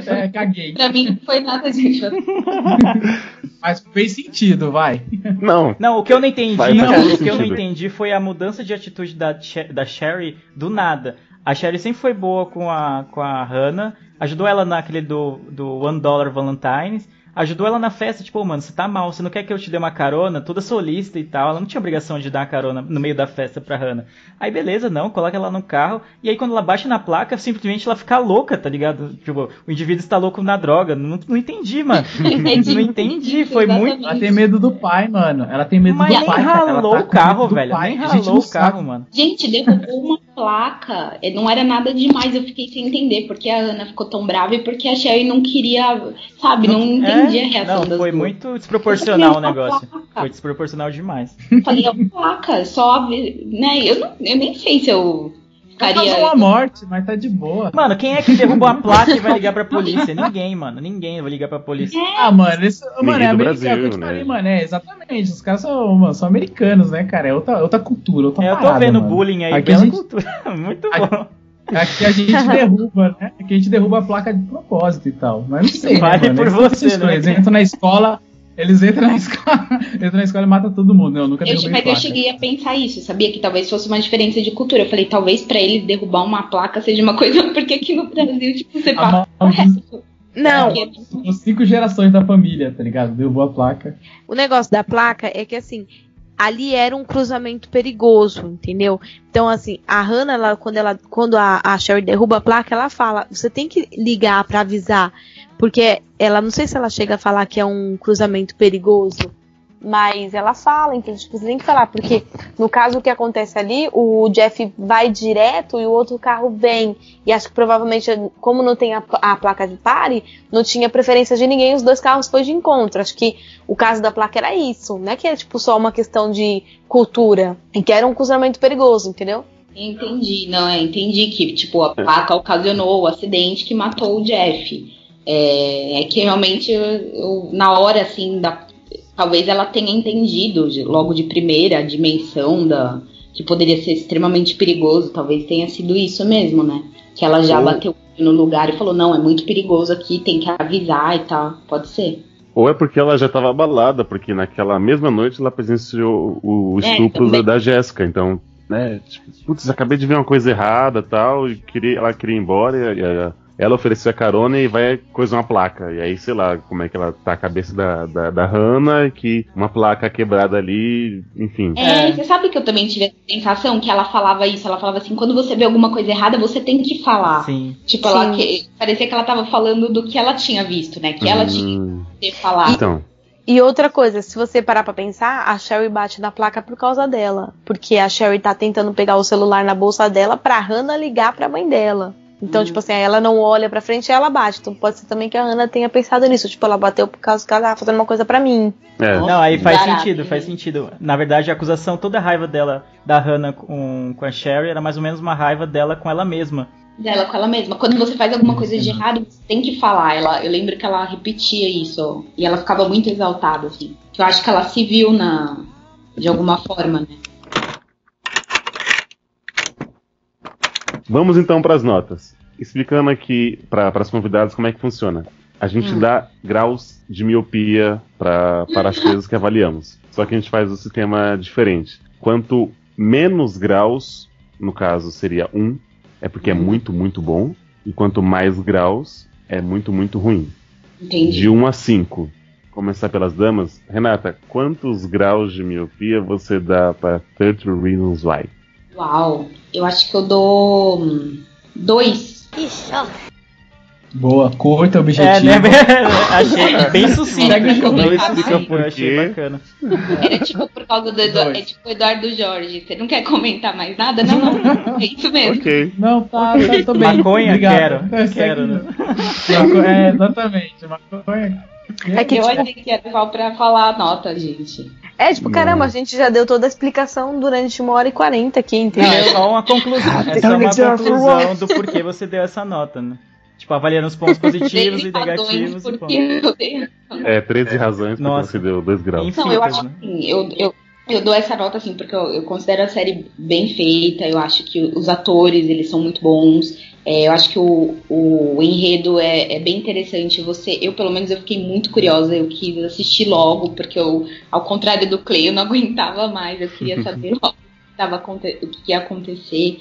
É, caguei. Pra mim não foi nada disso. Mas fez sentido, vai. Não. Não, o que eu não entendi, Faz não, o que eu não entendi foi a mudança de atitude da, da Sherry do nada. A Sherry sempre foi boa com a, com a Hannah, ajudou ela naquele do, do One Dollar Valentine's, ajudou ela na festa, tipo, "Ô, mano, você tá mal, você não quer que eu te dê uma carona? Toda solista e tal, ela não tinha obrigação de dar carona no meio da festa pra Hannah. Aí beleza, não, coloca ela no carro, e aí quando ela baixa na placa, simplesmente ela fica louca, tá ligado? Tipo, o indivíduo está louco na droga, não, não entendi, mano. não entendi, foi muito... Ela tem medo do pai, mano. Ela tem medo Mas do nem pai. cara. Ela ralou tá o carro, do velho. pai. Nem ralou não o carro, sabe. mano. Gente, derrubou uma placa. É, Não era nada demais. Eu fiquei sem entender porque a Ana ficou tão brava e porque a Sherry não queria, sabe? Não entendi a reação É? Não, foi muito desproporcional o negócio. placa. Foi desproporcional demais. Falei, é uma placa, só, né? Eu, não, eu nem sei se eu Causou ficaria. uma morte, mas tá de boa. Mano, quem é que derrubou a placa e vai ligar pra polícia? Ninguém, mano. Ninguém vai ligar pra polícia. Ah, mano, isso, mano, é Brasil, é eu te né? falei, mano, é exatamente. Os caras são, mano, são americanos, né, cara? É outra, outra cultura, outra É, eu tô parada, vendo mano. bullying aí, Aqui a bela gente- cultura. Muito bom. Aqui a gente derruba, né? Aqui a gente derruba a placa de propósito e tal. Mas não sei, né, Vale mano? por Eles você, né? Eles entram na escola, eles entram na escola, entram na escola e matam todo mundo. Eu nunca Eu, derrubei mas eu placa. cheguei a pensar isso, sabia? Que talvez fosse uma diferença de cultura. Eu falei, talvez pra ele derrubar uma placa seja uma coisa, porque aqui no Brasil, tipo, você passa mão o resto. Não, Porque- São cinco gerações da família, tá ligado? Derrubou a placa. o negócio da placa é que assim, ali era um cruzamento perigoso, entendeu? Então, assim, a Hannah, ela, quando, ela, quando a, a Sherry derruba a placa, ela fala: você tem que ligar pra avisar. Porque ela, não sei se ela chega a falar que é um cruzamento perigoso, mas ela fala, então, tipo, você tem que falar, porque no caso o que acontece ali, o Jeff vai direto e o outro carro vem. E acho que provavelmente, como não tem a, a placa de pare, não tinha preferência de ninguém, os dois carros foi de encontro. Acho que o caso da placa era isso, não é que é tipo só uma questão de cultura, em que era um cruzamento perigoso, entendeu? Entendi, não, é, entendi que, tipo, a placa ocasionou o acidente que matou o Jeff. É, é que realmente, eu, eu, na hora, assim, da, talvez ela tenha entendido de- logo de primeira a dimensão da que poderia ser extremamente perigoso, talvez tenha sido isso mesmo, né? Que ela já Ou- bateu no lugar e falou, não, é muito perigoso aqui, tem que avisar e tal. Pode ser. Ou é porque ela já estava abalada, porque naquela mesma noite ela presenciou o, o É, estupro também. da, da Jéssica. Então, né, tipo, putz, acabei de ver uma coisa errada tal, e queria, ela queria ir embora, e, a- ela ofereceu a carona e vai coisar uma placa. E aí, sei lá, como é que ela tá a cabeça da, da, da Hannah, que uma placa quebrada ali, enfim. É, você sabe que eu também tive essa sensação que ela falava isso, ela falava assim, quando você vê alguma coisa errada, você tem que falar. Sim. Tipo, ela Sim. que, parecia que ela tava falando do que ela tinha visto, né? Que ela tinha Hum, que ter falado. Então, E outra coisa, se você parar pra pensar, a Sherry bate na placa por causa dela. Porque a Sherry tá tentando pegar o celular na bolsa dela pra Hannah ligar pra mãe dela. Então, tipo assim, aí ela não olha pra frente e ela bate. Então pode ser também que a Hannah tenha pensado nisso. Tipo, ela bateu por causa que ela tava fazendo uma coisa pra mim. é. Não, aí faz barato, sentido, faz sentido. Na verdade, a acusação, toda a raiva dela, da Hannah com, com a Sherry, era mais ou menos uma raiva dela com ela mesma. Dela com ela mesma. Quando você faz alguma coisa de errado, você tem que falar. Ela, eu lembro que ela repetia isso. E ela ficava muito exaltada, assim. Que eu acho que ela se viu na. De alguma forma, né? Vamos então para as notas. Explicando aqui para as convidadas como é que funciona. A gente dá graus de miopia pra, para as coisas que avaliamos. Só que a gente faz um sistema diferente. Quanto menos graus, no caso seria 1, é porque é muito, muito bom. E quanto mais graus, é muito, muito ruim. Entendi. De 1 a 5. Começar pelas damas. Renata, quantos graus de miopia você dá para 30 Reasons Why? Uau. Eu acho que eu dou. Dois. Boa, curta, É, objetivo. né? Achei bem sucinto. Comentar sucinto, mais. eu achei bacana. Era tipo por causa do Edu- Dois. é tipo o Eduardo Jorge. Você não quer comentar mais nada? Não, não. É isso mesmo. Ok. Não, tá, tá, tô bem. Maconha, Obrigado. quero. É, segue- Quero, né? É, exatamente. Maconha. É que, eu achei que era só pra falar a nota, gente. É, tipo, caramba, a gente já deu toda a explicação durante uma hora e quarenta aqui, Não, entendeu? é só uma conclusão. É só uma conclusão do porquê você deu essa nota, né? Tipo, avaliando os pontos positivos e negativos. e porque pontos. eu dei É, 13 razões porque Nossa. você deu 2 graus. Infinitas, Não, eu acho né? assim, eu, eu, eu dou essa nota assim, porque eu, eu considero a série bem feita, eu acho que os atores, eles são muito bons, é, eu acho que o, o enredo é, é bem interessante, você, eu pelo menos eu fiquei muito curiosa, eu quis assistir logo, porque eu, ao contrário do Clay, eu não aguentava mais, eu queria saber logo o que, o que ia acontecer,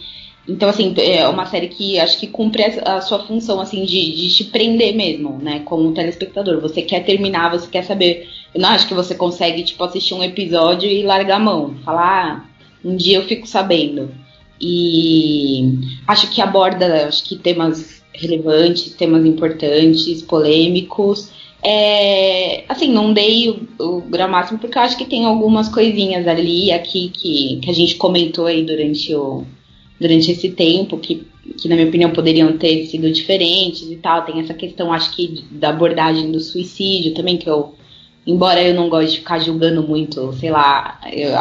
então, assim, é uma série que acho que cumpre a, a sua função, assim, de, de te prender mesmo, né, como telespectador. Você quer terminar, você quer saber. Eu não acho que você consegue, tipo, assistir um episódio e largar a mão. Falar, ah, um dia eu fico sabendo. E acho que aborda, acho que temas relevantes, temas importantes, polêmicos. É, assim, não dei o, o grau máximo porque eu acho que tem algumas coisinhas ali aqui que, que a gente comentou aí durante o, durante esse tempo que, que, na minha opinião, poderiam ter sido diferentes e tal. Tem essa questão, acho que, da abordagem do suicídio também, que eu, embora eu não goste de ficar julgando muito, sei lá, eu,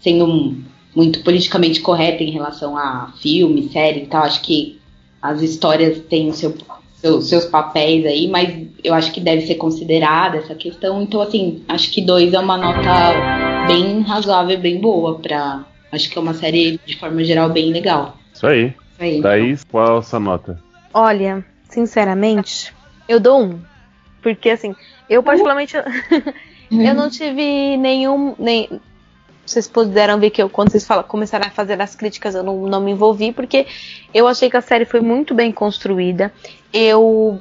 sendo um- muito politicamente correta em relação a filme, série e tal, acho que as histórias têm o seu, seu- seus papéis aí, mas eu acho que deve ser considerada essa questão. Então, assim, acho que dois é uma nota bem razoável, bem boa pra. Acho que é uma série, de forma geral, bem legal. Isso aí. Isso aí. Thaís, qual a sua nota? Olha, sinceramente, eu dou um. Porque assim, eu particularmente eu não tive nenhum. Nem, vocês puderam ver que eu, quando vocês fala, começaram a fazer as críticas, eu não, não me envolvi, porque eu achei que a série foi muito bem construída. Eu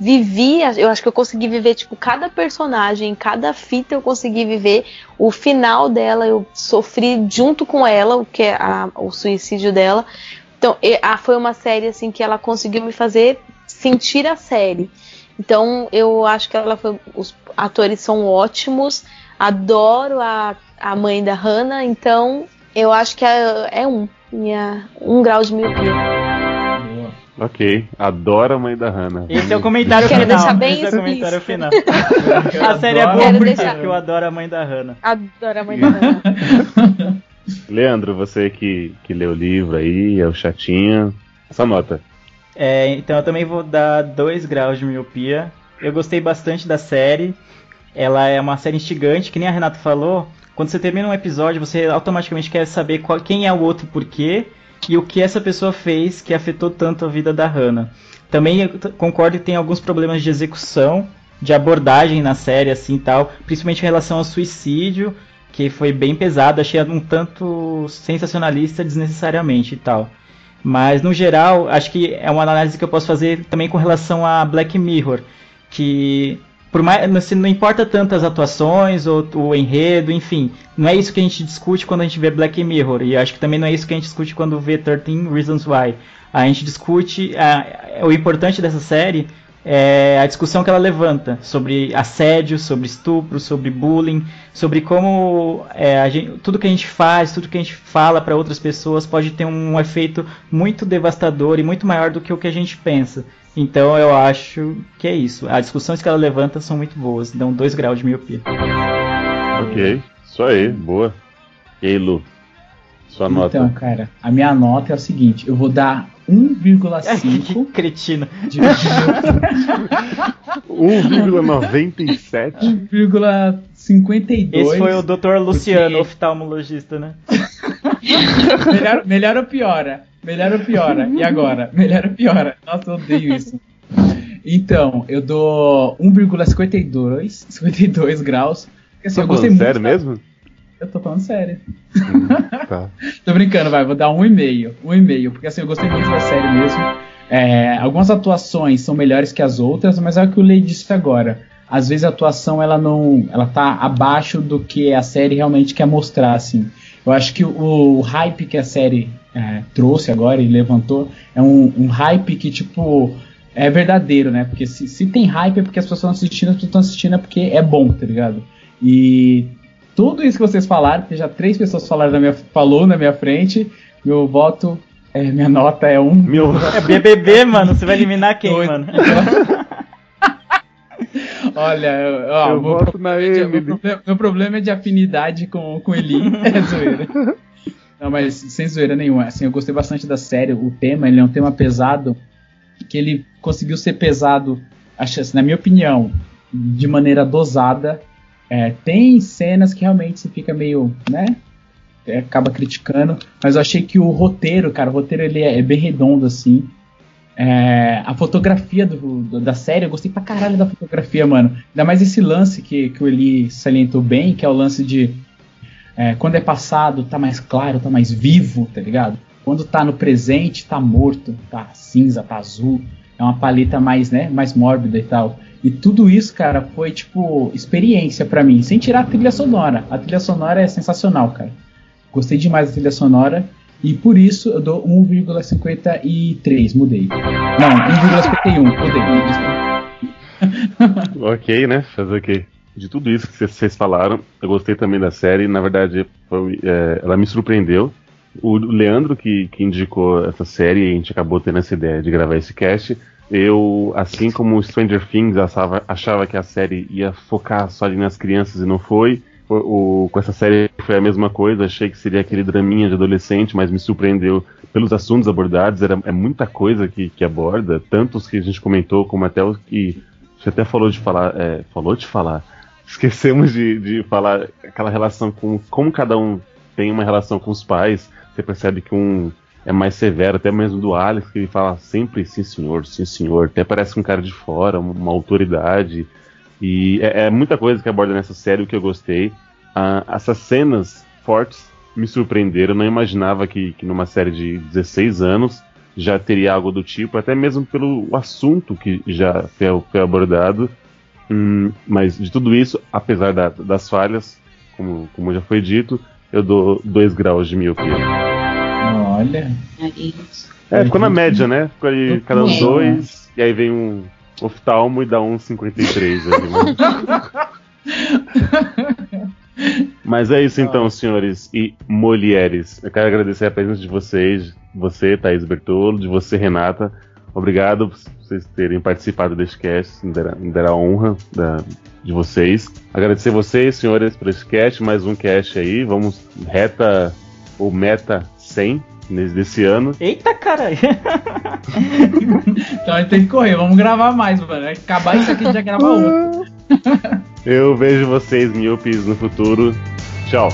vivi, eu acho que eu consegui viver, tipo, cada personagem, cada fita eu consegui viver. O final dela, eu sofri junto com ela, o que é a- o suicídio dela. Então, a- foi uma série assim que ela conseguiu me fazer sentir a série. Então, eu acho que ela foi. Os atores são ótimos. Adoro a, a mãe da Hannah, então eu acho que é, é um. Minha, um grau de miopia. Ok. Adoro a mãe da Hannah. Esse é o comentário Quero final. deixar bem Esse é o comentário explícito. final. a série é boa Quero porque deixar- eu adoro a mãe da Hannah. Adoro a mãe da Hannah. Leandro, você que, que leu o livro aí, é o chatinho. Essa nota. É, então eu também vou dar 2 graus de miopia. Eu gostei bastante da série. Ela é uma série instigante, que nem a Renata falou. Quando você termina um episódio, você automaticamente quer saber qual- quem é o outro porquê e o que essa pessoa fez que afetou tanto a vida da Hannah. Também concordo que tem alguns problemas de execução, de abordagem na série, assim tal, principalmente em relação ao suicídio, que foi bem pesado, achei um tanto sensacionalista desnecessariamente e tal. Mas no geral, acho que é uma análise que eu posso fazer também com relação a Black Mirror, que por mais assim, não importa tanto as atuações ou o enredo, enfim, não é isso que a gente discute quando a gente vê Black Mirror e acho que também não é isso que a gente discute quando vê 13 Reasons Why. A gente discute ah, o importante dessa série é a discussão que ela levanta sobre assédio, sobre estupro, sobre bullying, sobre como é, gente- tudo que a gente faz, tudo que a gente fala para outras pessoas pode ter um efeito muito devastador e muito maior do que o que a gente pensa. Então eu acho que é isso. As discussões que ela levanta são muito boas, dão 2 graus de miopia. Ok. Isso aí, boa. E aí, Lu? Sua nota. Então, cara, a minha nota é o seguinte: eu vou dar 1,5 cretina. de, de 1,97. 1,52. Esse foi o Dr. Luciano, Porque- oftalmologista, né? melhor, melhor ou piora? Melhor ou piora? E agora? Melhor ou piora? Nossa, eu odeio isso. Então, eu dou 1,52 52 graus. Assim, Tá eu gostei falando muito. sério da- mesmo? Eu tô falando sério. Hum, tá. Tô brincando, vai, vou dar um e meio. Um e meio, porque assim, eu gostei muito da série mesmo. É, algumas atuações são melhores que as outras, mas é o que o Lei disse agora. Às vezes a atuação ela não, ela tá abaixo do que a série realmente quer mostrar, assim. Eu acho que o, o hype que a série é, trouxe agora e levantou é um, um hype que tipo é verdadeiro, né? Porque se, se tem hype é porque as pessoas estão assistindo, as pessoas estão assistindo é porque é bom, tá ligado? E tudo isso que vocês falaram, porque já três pessoas falaram na minha, falou na minha frente, meu voto, é, minha nota é um. Meu... É BBB, mano, você vai eliminar quem, mano? Olha, ó, Eu meu, voto na problema é de- meu, problema, meu problema é de afinidade com, com Eli. É zoeira. Não, mas sem zoeira nenhuma. Assim, eu gostei bastante da série. O tema, ele é um tema pesado, que ele conseguiu ser pesado, acho, assim, na minha opinião, de maneira dosada. É, tem cenas que realmente você fica meio, né? é, acaba criticando, mas eu achei que o roteiro, cara, o roteiro ele é, é bem redondo assim. É, a fotografia do- do- da série, eu gostei pra caralho da fotografia, mano. Ainda mais esse lance que, que o Eli salientou bem, que é o lance de é, quando é passado, tá mais claro, tá mais vivo, tá ligado? Quando tá no presente, tá morto, tá cinza, tá azul. É uma paleta mais, né, mais mórbida e tal. E tudo isso, cara, foi tipo experiência pra mim, sem tirar a trilha sonora. A trilha sonora é sensacional, cara. Gostei demais da trilha sonora. E por isso eu dou 1,53, mudei. Não, 1,51, mudei. Ok, né? Fazer o quê? De tudo isso que vocês- vocês falaram, eu gostei também da série. Na verdade, foi, é, ela me surpreendeu. O Leandro que, que indicou essa série, e a gente acabou tendo essa ideia de gravar esse cast. Eu, assim como Stranger Things, achava, achava que a série ia focar só ali nas crianças e não foi. O, o- com essa série foi a mesma coisa, achei que seria aquele draminha de adolescente, mas me surpreendeu pelos assuntos abordados. Era, é muita coisa que, que aborda, tanto os que a gente comentou, como até os que. Gente até falou de falar. é, falou de falar. Esquecemos de, de falar aquela relação com. Como cada um tem uma relação com os pais. Você percebe que um é mais severo, até mesmo do Alex, que ele fala sempre sim senhor, sim senhor. Até parece um cara de fora, uma autoridade. E é, é muita coisa que aborda nessa série o que eu gostei. Ah, essas cenas fortes me surpreenderam. Eu não imaginava que, que numa série de 16 anos já teria algo do tipo, até mesmo pelo assunto que já foi, abordado. Hum, mas de tudo isso, apesar da- das falhas, como, como já foi dito, eu dou 2 graus de miopia. Olha. É, ficou na média, né? Ficou ali cada um É. dois, e aí vem um oftalmo e dá um 53 ali, né? Mas é isso então, senhores e mulheres. Eu quero agradecer a presença de vocês, você, Thaís Bertolo, de você, Renata. Obrigado por vocês terem participado deste cast, me deram me deram a honra da- de vocês. Agradecer vocês, senhores, por esse cast, mais um cast aí. Vamos reta ou meta 100 nesse, desse ano. Eita, caralho. Então a gente tem que correr, vamos gravar mais, mano. Acabar isso aqui a gente já grava outro. Eu vejo vocês, miopes, no futuro. Tchau.